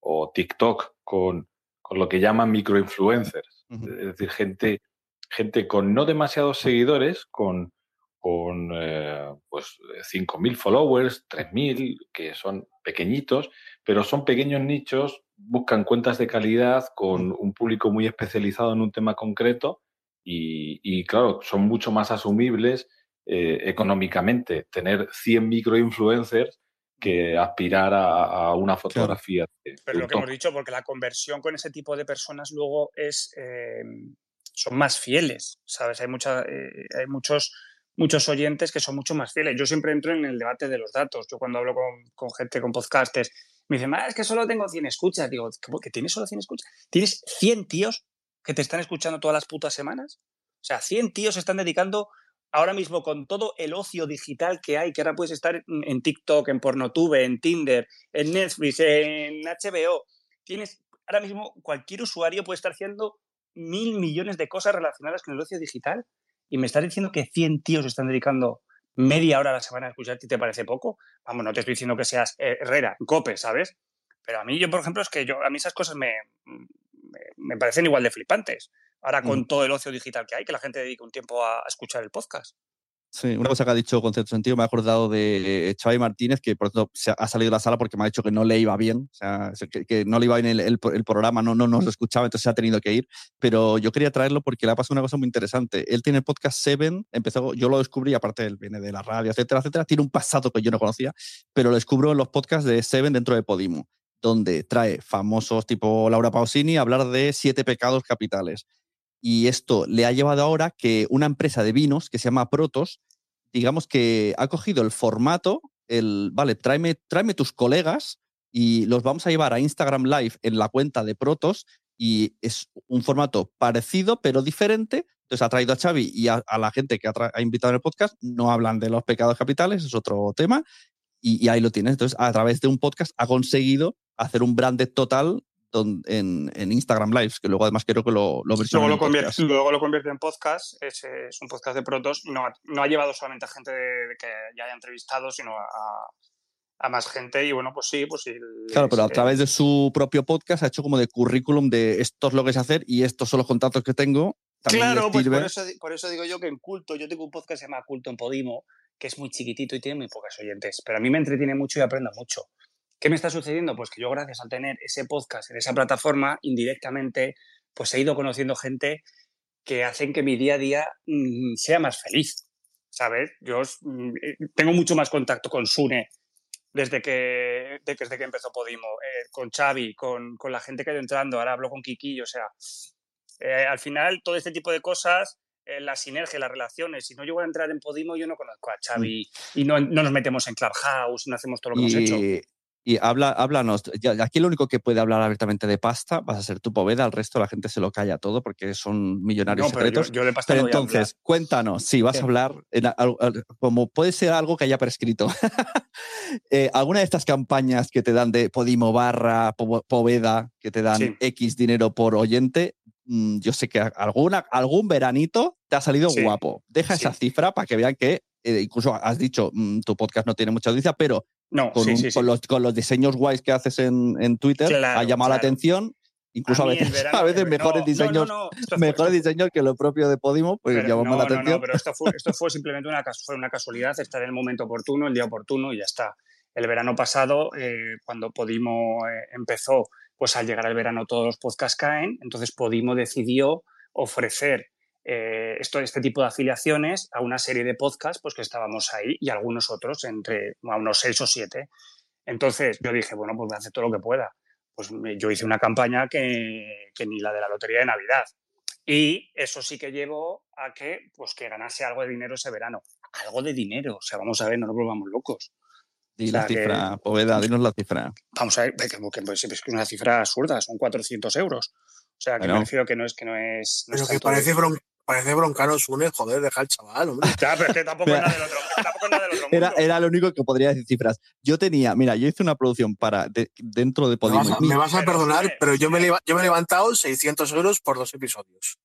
o TikTok, con con lo que llaman microinfluencers, es decir, gente, gente con no demasiados seguidores, con, con eh, pues 5.000 followers, 3.000, que son pequeñitos, pero son pequeños nichos, buscan cuentas de calidad con un público muy especializado en un tema concreto y, claro, son mucho más asumibles eh, económicamente. Tener 100 microinfluencers que aspirar a, una fotografía. Pero lo que hemos dicho, porque la conversión con ese tipo de personas luego es eh, son más fieles, ¿sabes? Hay, mucha, eh, hay muchos, muchos oyentes que son mucho más fieles. Yo siempre entro en el debate de los datos. Yo cuando hablo con, gente, con podcasters, me dicen, es que solo tengo 100 escuchas. Digo, ¿que tienes solo 100 escuchas? ¿Tienes 100 tíos que te están escuchando todas las putas semanas? O sea, 100 tíos se están dedicando ahora mismo con todo el ocio digital que hay, que ahora puedes estar en TikTok, en Pornotube, en Tinder, en Netflix, en HBO, tienes ahora mismo cualquier usuario puede estar haciendo mil millones de cosas relacionadas con el ocio digital y me estás diciendo que 100 tíos están dedicando media hora a la semana a escucharte y te parece poco. Vamos, no te estoy diciendo que seas Herrera, Cope, ¿sabes? Pero a mí, yo, por ejemplo, es que yo, a mí esas cosas me, me parecen igual de flipantes. Ahora con todo el ocio digital que hay, que la gente dedica un tiempo a, escuchar el podcast. Sí, una cosa que ha dicho con cierto sentido, me ha acordado de Xavi Martínez, que por cierto se ha salido de la sala porque me ha dicho que no le iba bien, o sea, que, no le iba bien el, programa, no, no nos escuchaba, entonces se ha tenido que ir. Pero yo quería traerlo porque le ha pasado una cosa muy interesante. Él tiene el podcast Seven, empezó, yo lo descubrí, aparte él viene de la radio, etcétera, etcétera, tiene un pasado que yo no conocía, pero lo descubro en los podcasts de Seven dentro de Podimo, donde trae famosos tipo Laura Pausini a hablar de siete pecados capitales y esto le ha llevado ahora que una empresa de vinos que se llama Protos, digamos que ha cogido el formato, el, vale, tráeme, tráeme tus colegas y los vamos a llevar a Instagram Live en la cuenta de Protos y es un formato parecido pero diferente. Entonces ha traído a Xavi y a, la gente que ha, invitado en el podcast, no hablan de los pecados capitales, es otro tema, y, y, ahí lo tienes. Entonces, a través de un podcast ha conseguido hacer un branded total en, en, Instagram Lives, que luego además creo que lo, lo luego, lo convierte, luego lo convierte en podcast, es, es un podcast de protos, no, no, ha llevado solamente a gente de, que ya haya entrevistado, sino a, a, más gente y bueno, pues sí, pues sí. Claro, pero a través de su propio podcast ha hecho como de currículum de esto es lo que es hacer y estos son los contactos que tengo. Claro, pues por eso, por eso digo yo que en Culto, yo tengo un podcast que se llama Culto en Podimo, que es muy chiquitito y tiene muy pocas oyentes, pero a mí me entretiene mucho y aprendo mucho. ¿Qué me está sucediendo? Pues que yo gracias a tener ese podcast en esa plataforma, indirectamente, pues he ido conociendo gente que hacen que mi día a día mm, sea más feliz, ¿sabes? Yo mm, eh, tengo mucho más contacto con Sune desde que, desde que empezó Podimo, eh, con Xavi, con, con, la gente que ha ido entrando, ahora hablo con Kiki, o sea, eh, al final todo este tipo de cosas la sinergia, las relaciones. Si no llego a entrar en Podimo, yo no conozco a mm. Xavi y no, no, nos metemos en Clubhouse, no hacemos todo lo que hemos hecho. Y habla, háblanos, aquí lo único que puede hablar abiertamente de pasta vas a ser tu Poveda, al resto la gente se lo calla todo porque son millonarios secretos. Yo, pero entonces, cuéntanos, si vas a hablar, como puede ser algo que haya prescrito, [LAUGHS] eh, alguna de estas campañas que te dan de Podimo barra Poveda, que te dan X dinero por oyente, mm, yo sé que alguna, algún veranito te ha salido guapo. Deja esa cifra para que vean que eh, incluso has dicho, mm, tu podcast no tiene mucha audiencia, pero no, con, con, los, diseños guays que haces en, Twitter ha llamado la atención. Incluso a, veces, [LAUGHS] a veces mejores diseños, mejores diseños que lo propio de Podimo, pues llamamos la atención. No, pero esto fue, esto fue simplemente una, fue una casualidad, estar en el momento oportuno, el día oportuno y ya está. El verano pasado, eh, cuando Podimo eh, empezó, pues al llegar al verano todos los podcasts caen, entonces Podimo decidió ofrecer eh, esto, este tipo de afiliaciones a una serie de podcasts pues, que estábamos ahí y algunos otros, entre a unos seis o siete. Entonces yo dije, bueno, pues voy a hacer todo lo que pueda. Pues yo hice una campaña que, que, ni la de la Lotería de Navidad. Y eso sí que llevó a que, pues, que ganase algo de dinero ese verano. Algo de dinero. O sea, vamos a ver, no nos volvamos locos. Di la cifra, Poveda, dinos la cifra. Vamos a ver, que, que, pues, es una cifra absurda, son 400 euros. O sea, que me refiero que no es que no es. pero que parece, parece broncano une, joder, deja al chaval, hombre. [LAUGHS] Ya, pero es que tampoco es nada del otro, tampoco nada del otro [LAUGHS] Era, era, lo único que podría decir cifras. Yo tenía, mira, yo hice una producción para dentro de Podimo. Me vas a, perdonar, pero yo me, yo me he levantado 600 euros por dos episodios.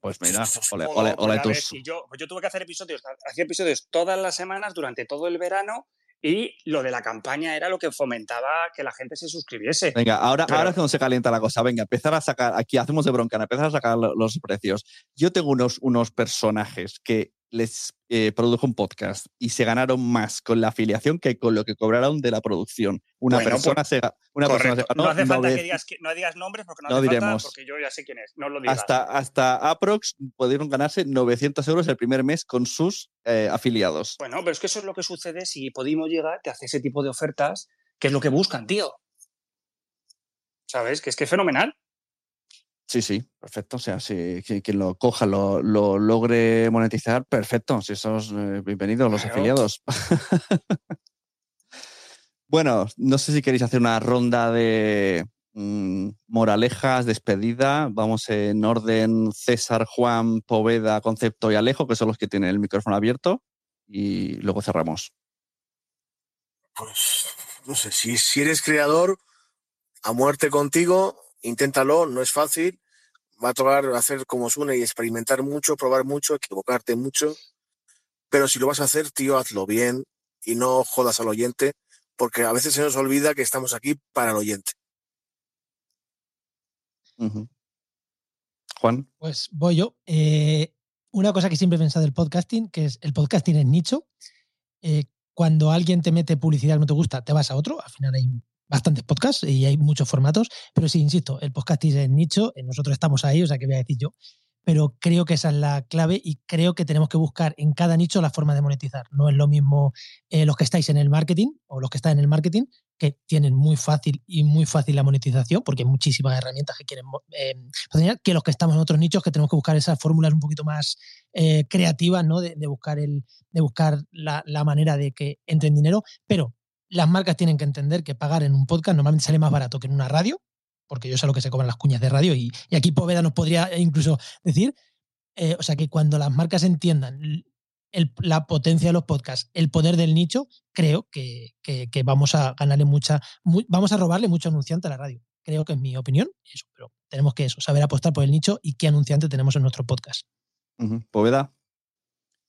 Pues mira, ole, ole, ole, tus. Yo, yo tuve que hacer episodios, hacía episodios todas las semanas durante todo el verano y lo de la campaña era lo que fomentaba que la gente se suscribiese. Venga, ahora, ahora es donde se calienta la cosa. Venga, empezar a sacar, aquí hacemos de broncana, empezar a sacar los precios. Yo tengo unos, unos personajes que les eh, produjo un podcast y se ganaron más con la afiliación que con lo que cobraron de la producción. Una persona pues, se una persona No hace falta que digas, no digas nombres porque no, hace diremos. porque yo ya sé quién es. No lo digas. Hasta, hasta Aprox pudieron ganarse 900 euros el primer mes con sus eh, afiliados. Bueno, pero es que eso es lo que sucede si Podimo llega, te hace ese tipo de ofertas, que es lo que buscan, tío. ¿Sabes? Que es que es fenomenal. Sí, sí, perfecto. O sea, si quien lo coja lo, logre monetizar, perfecto. Si sos eh, bienvenidos los afiliados. [LAUGHS] bueno, no sé si queréis hacer una ronda de mm, moralejas, despedida. Vamos en orden César, Juan, Poveda, Concepto y Alejo, que son los que tienen el micrófono abierto. Y luego cerramos. Pues, no sé, si, si eres creador, a muerte contigo, inténtalo, no es fácil. Va a tocar hacer como suene y experimentar mucho, probar mucho, equivocarte mucho. Pero si lo vas a hacer, tío, hazlo bien y no jodas al oyente, porque a veces se nos olvida que estamos aquí para el oyente. Juan. Pues voy yo. Eh, una cosa que siempre he pensado del podcasting, que es el podcasting es nicho. Eh, cuando alguien te mete publicidad que no te gusta, te vas a otro. Al final hay bastantes podcasts y hay muchos formatos, pero sí, insisto, el podcasting es nicho, eh, nosotros estamos ahí, o sea, que voy a decir yo, pero creo que esa es la clave y creo que tenemos que buscar en cada nicho la forma de monetizar. No es lo mismo eh, los que estáis en el marketing o los que están en el marketing, que tienen muy fácil y muy fácil la monetización, porque hay muchísimas herramientas que quieren eh, que los que estamos en otros nichos, que tenemos que buscar esas fórmulas un poquito más creativas, ¿no? De, buscar, el, de buscar la, la manera de que entren dinero, pero las marcas tienen que entender que pagar en un podcast normalmente sale más barato que en una radio, porque yo sé lo que se cobran las cuñas de radio y, aquí Poveda nos podría incluso decir, eh, o sea que cuando las marcas entiendan la potencia de los podcasts, el poder del nicho, creo que, vamos a ganarle mucha, vamos a robarle mucho anunciante a la radio. Creo que es mi opinión, eso, pero tenemos que eso, saber apostar por el nicho y qué anunciante tenemos en nuestro podcast. Poveda.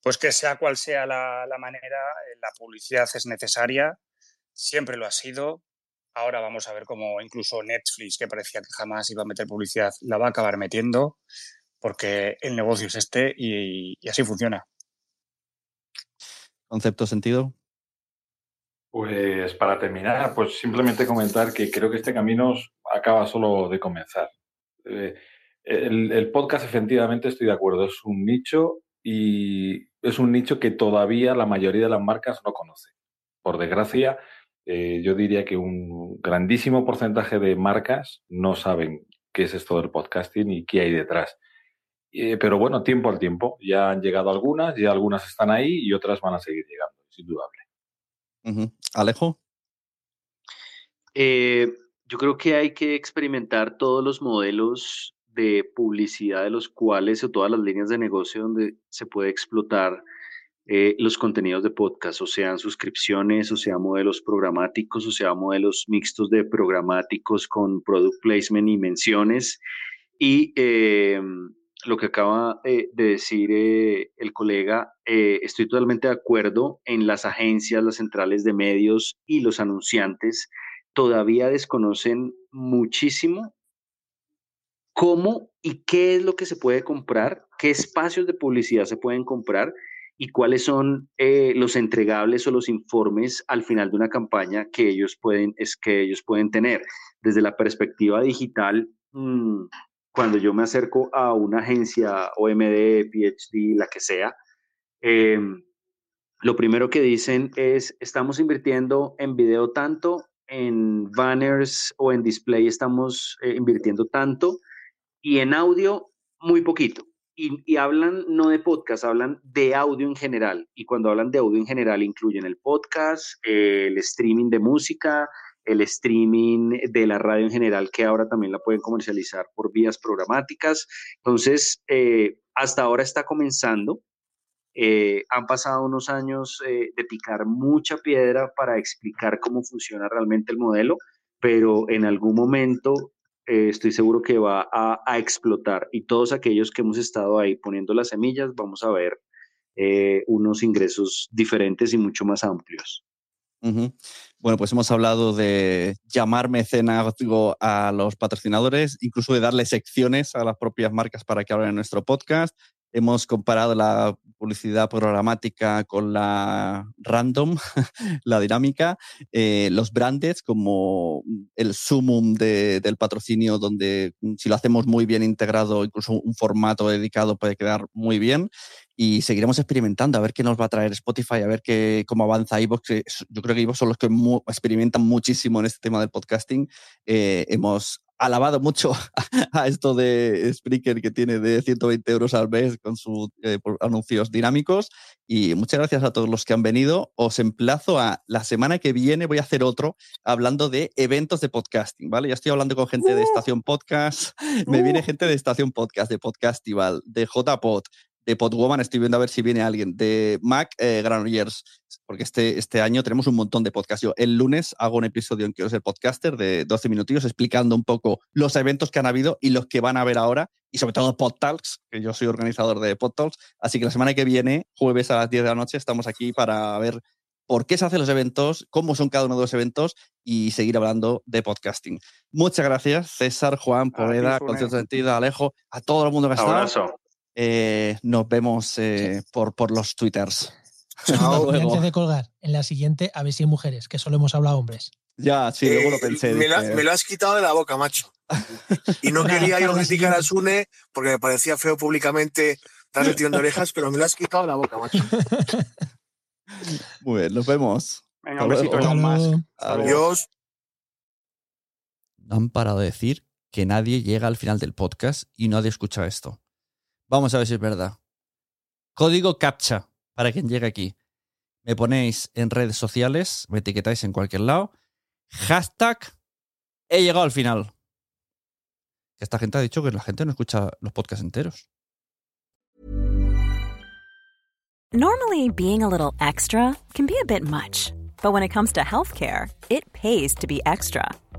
Pues que sea cual sea la, manera, eh, la publicidad es necesaria siempre lo ha sido. Ahora vamos a ver cómo incluso Netflix, que parecía que jamás iba a meter publicidad, la va a acabar metiendo, porque el negocio es este y, así funciona. ¿Concepto sentido? Pues para terminar, pues simplemente comentar que creo que este camino acaba solo de comenzar. Eh, el, el, podcast, efectivamente, estoy de acuerdo, es un nicho y es un nicho que todavía la mayoría de las marcas no conoce. Por desgracia, eh, yo diría que un grandísimo porcentaje de marcas no saben qué es esto del podcasting y qué hay detrás. Eh, pero bueno, tiempo al tiempo. Ya han llegado algunas, ya algunas están ahí y otras van a seguir llegando, es indudable. Alejo. Eh, yo creo que hay que experimentar todos los modelos de publicidad de los cuales o todas las líneas de negocio donde se puede explotar eh, los contenidos de podcast, o sean suscripciones, o sea modelos programáticos, o sea modelos mixtos de programáticos con product placement y menciones. Y eh, lo que acaba eh, de decir el colega, estoy totalmente de acuerdo en las agencias, las centrales de medios y los anunciantes todavía desconocen muchísimo cómo y qué es lo que se puede comprar, qué espacios de publicidad se pueden comprar y cuáles son eh, los entregables o los informes al final de una campaña que ellos pueden, es que ellos pueden tener. Desde la perspectiva digital, mm, cuando yo me acerco a una agencia OMD, PhD, la que sea, em, lo primero que dicen es, estamos invirtiendo en video tanto, en banners o en display estamos eh, invirtiendo tanto, y en audio muy poquito y, hablan no de podcast, hablan de audio en general. Y cuando hablan de audio en general incluyen el podcast, el streaming de música, el streaming de la radio en general, que ahora también la pueden comercializar por vías programáticas. Entonces, eh, hasta ahora está comenzando. Eh, han pasado unos años eh, de picar mucha piedra para explicar cómo funciona realmente el modelo, pero en algún momento eh, estoy seguro que va a, explotar y todos aquellos que hemos estado ahí poniendo las semillas vamos a ver eh, unos ingresos diferentes y mucho más amplios. Bueno, pues hemos hablado de llamar mecenazgo a los patrocinadores, incluso de darle secciones a las propias marcas para que hablen en nuestro podcast. Hemos comparado la publicidad programática con la random, [LAUGHS] la dinámica, eh, los brandes como el sumum del patrocinio, donde mm, si lo hacemos muy bien integrado, incluso un formato dedicado puede quedar muy bien. Y seguiremos experimentando a ver qué nos va a traer Spotify, a ver qué, cómo avanza iVoox. Yo creo que iVoox son los que experimentan muchísimo en este tema del podcasting. Eh, hemos alabado mucho [LAUGHS] a esto de Spreaker que tiene de 120 euros al mes con sus eh, anuncios dinámicos. Y muchas gracias a todos los que han venido. Os emplazo a la semana que viene, voy a hacer otro hablando de eventos de podcasting, ¿vale? Ya estoy hablando con gente de uh. Estación Podcast, [LAUGHS] me viene uh. gente de Estación Podcast, de Podcastival, de JPod, de Podwoman, estoy viendo a ver si viene alguien, de Mac eh, Granollers, porque este, este año tenemos un montón de podcasts. Yo el lunes hago un episodio en Quiero ser podcaster de 12 minutillos explicando un poco los eventos que han habido y los que van a haber ahora, y sobre todo PodTalks, que yo soy organizador de PodTalks. Así que la semana que viene, jueves a las 10 de la noche, estamos aquí para ver por qué se hacen los eventos, cómo son cada uno de los eventos y seguir hablando de podcasting. Muchas gracias, César, Juan, Poveda, Concierto Sentido, Alejo, a todo el mundo que está. Eh, nos vemos eh, por, por los twitters. [LAUGHS] antes de colgar, en la siguiente, a ver si hay mujeres, que solo hemos hablado hombres. Ya, sí, luego lo eh, pensé. Me, lo has quitado de la boca, macho. Y no [LAUGHS] quería yo criticar a Sune porque me parecía feo públicamente tirón de orejas, pero me lo has quitado de la boca, macho. Muy bien, nos vemos. Venga, un besito más. Adiós. Han parado de decir que nadie llega al final del podcast y nadie escucha esto. Vamos a ver si es verdad. Código CAPTCHA para quien llegue aquí. Me ponéis en redes sociales, me etiquetáis en cualquier lado. Hashtag he llegado al final. Esta gente ha dicho que la gente no escucha los podcasts enteros. Normally, being a little extra can be a bit much. But when it comes to healthcare, it pays to be extra.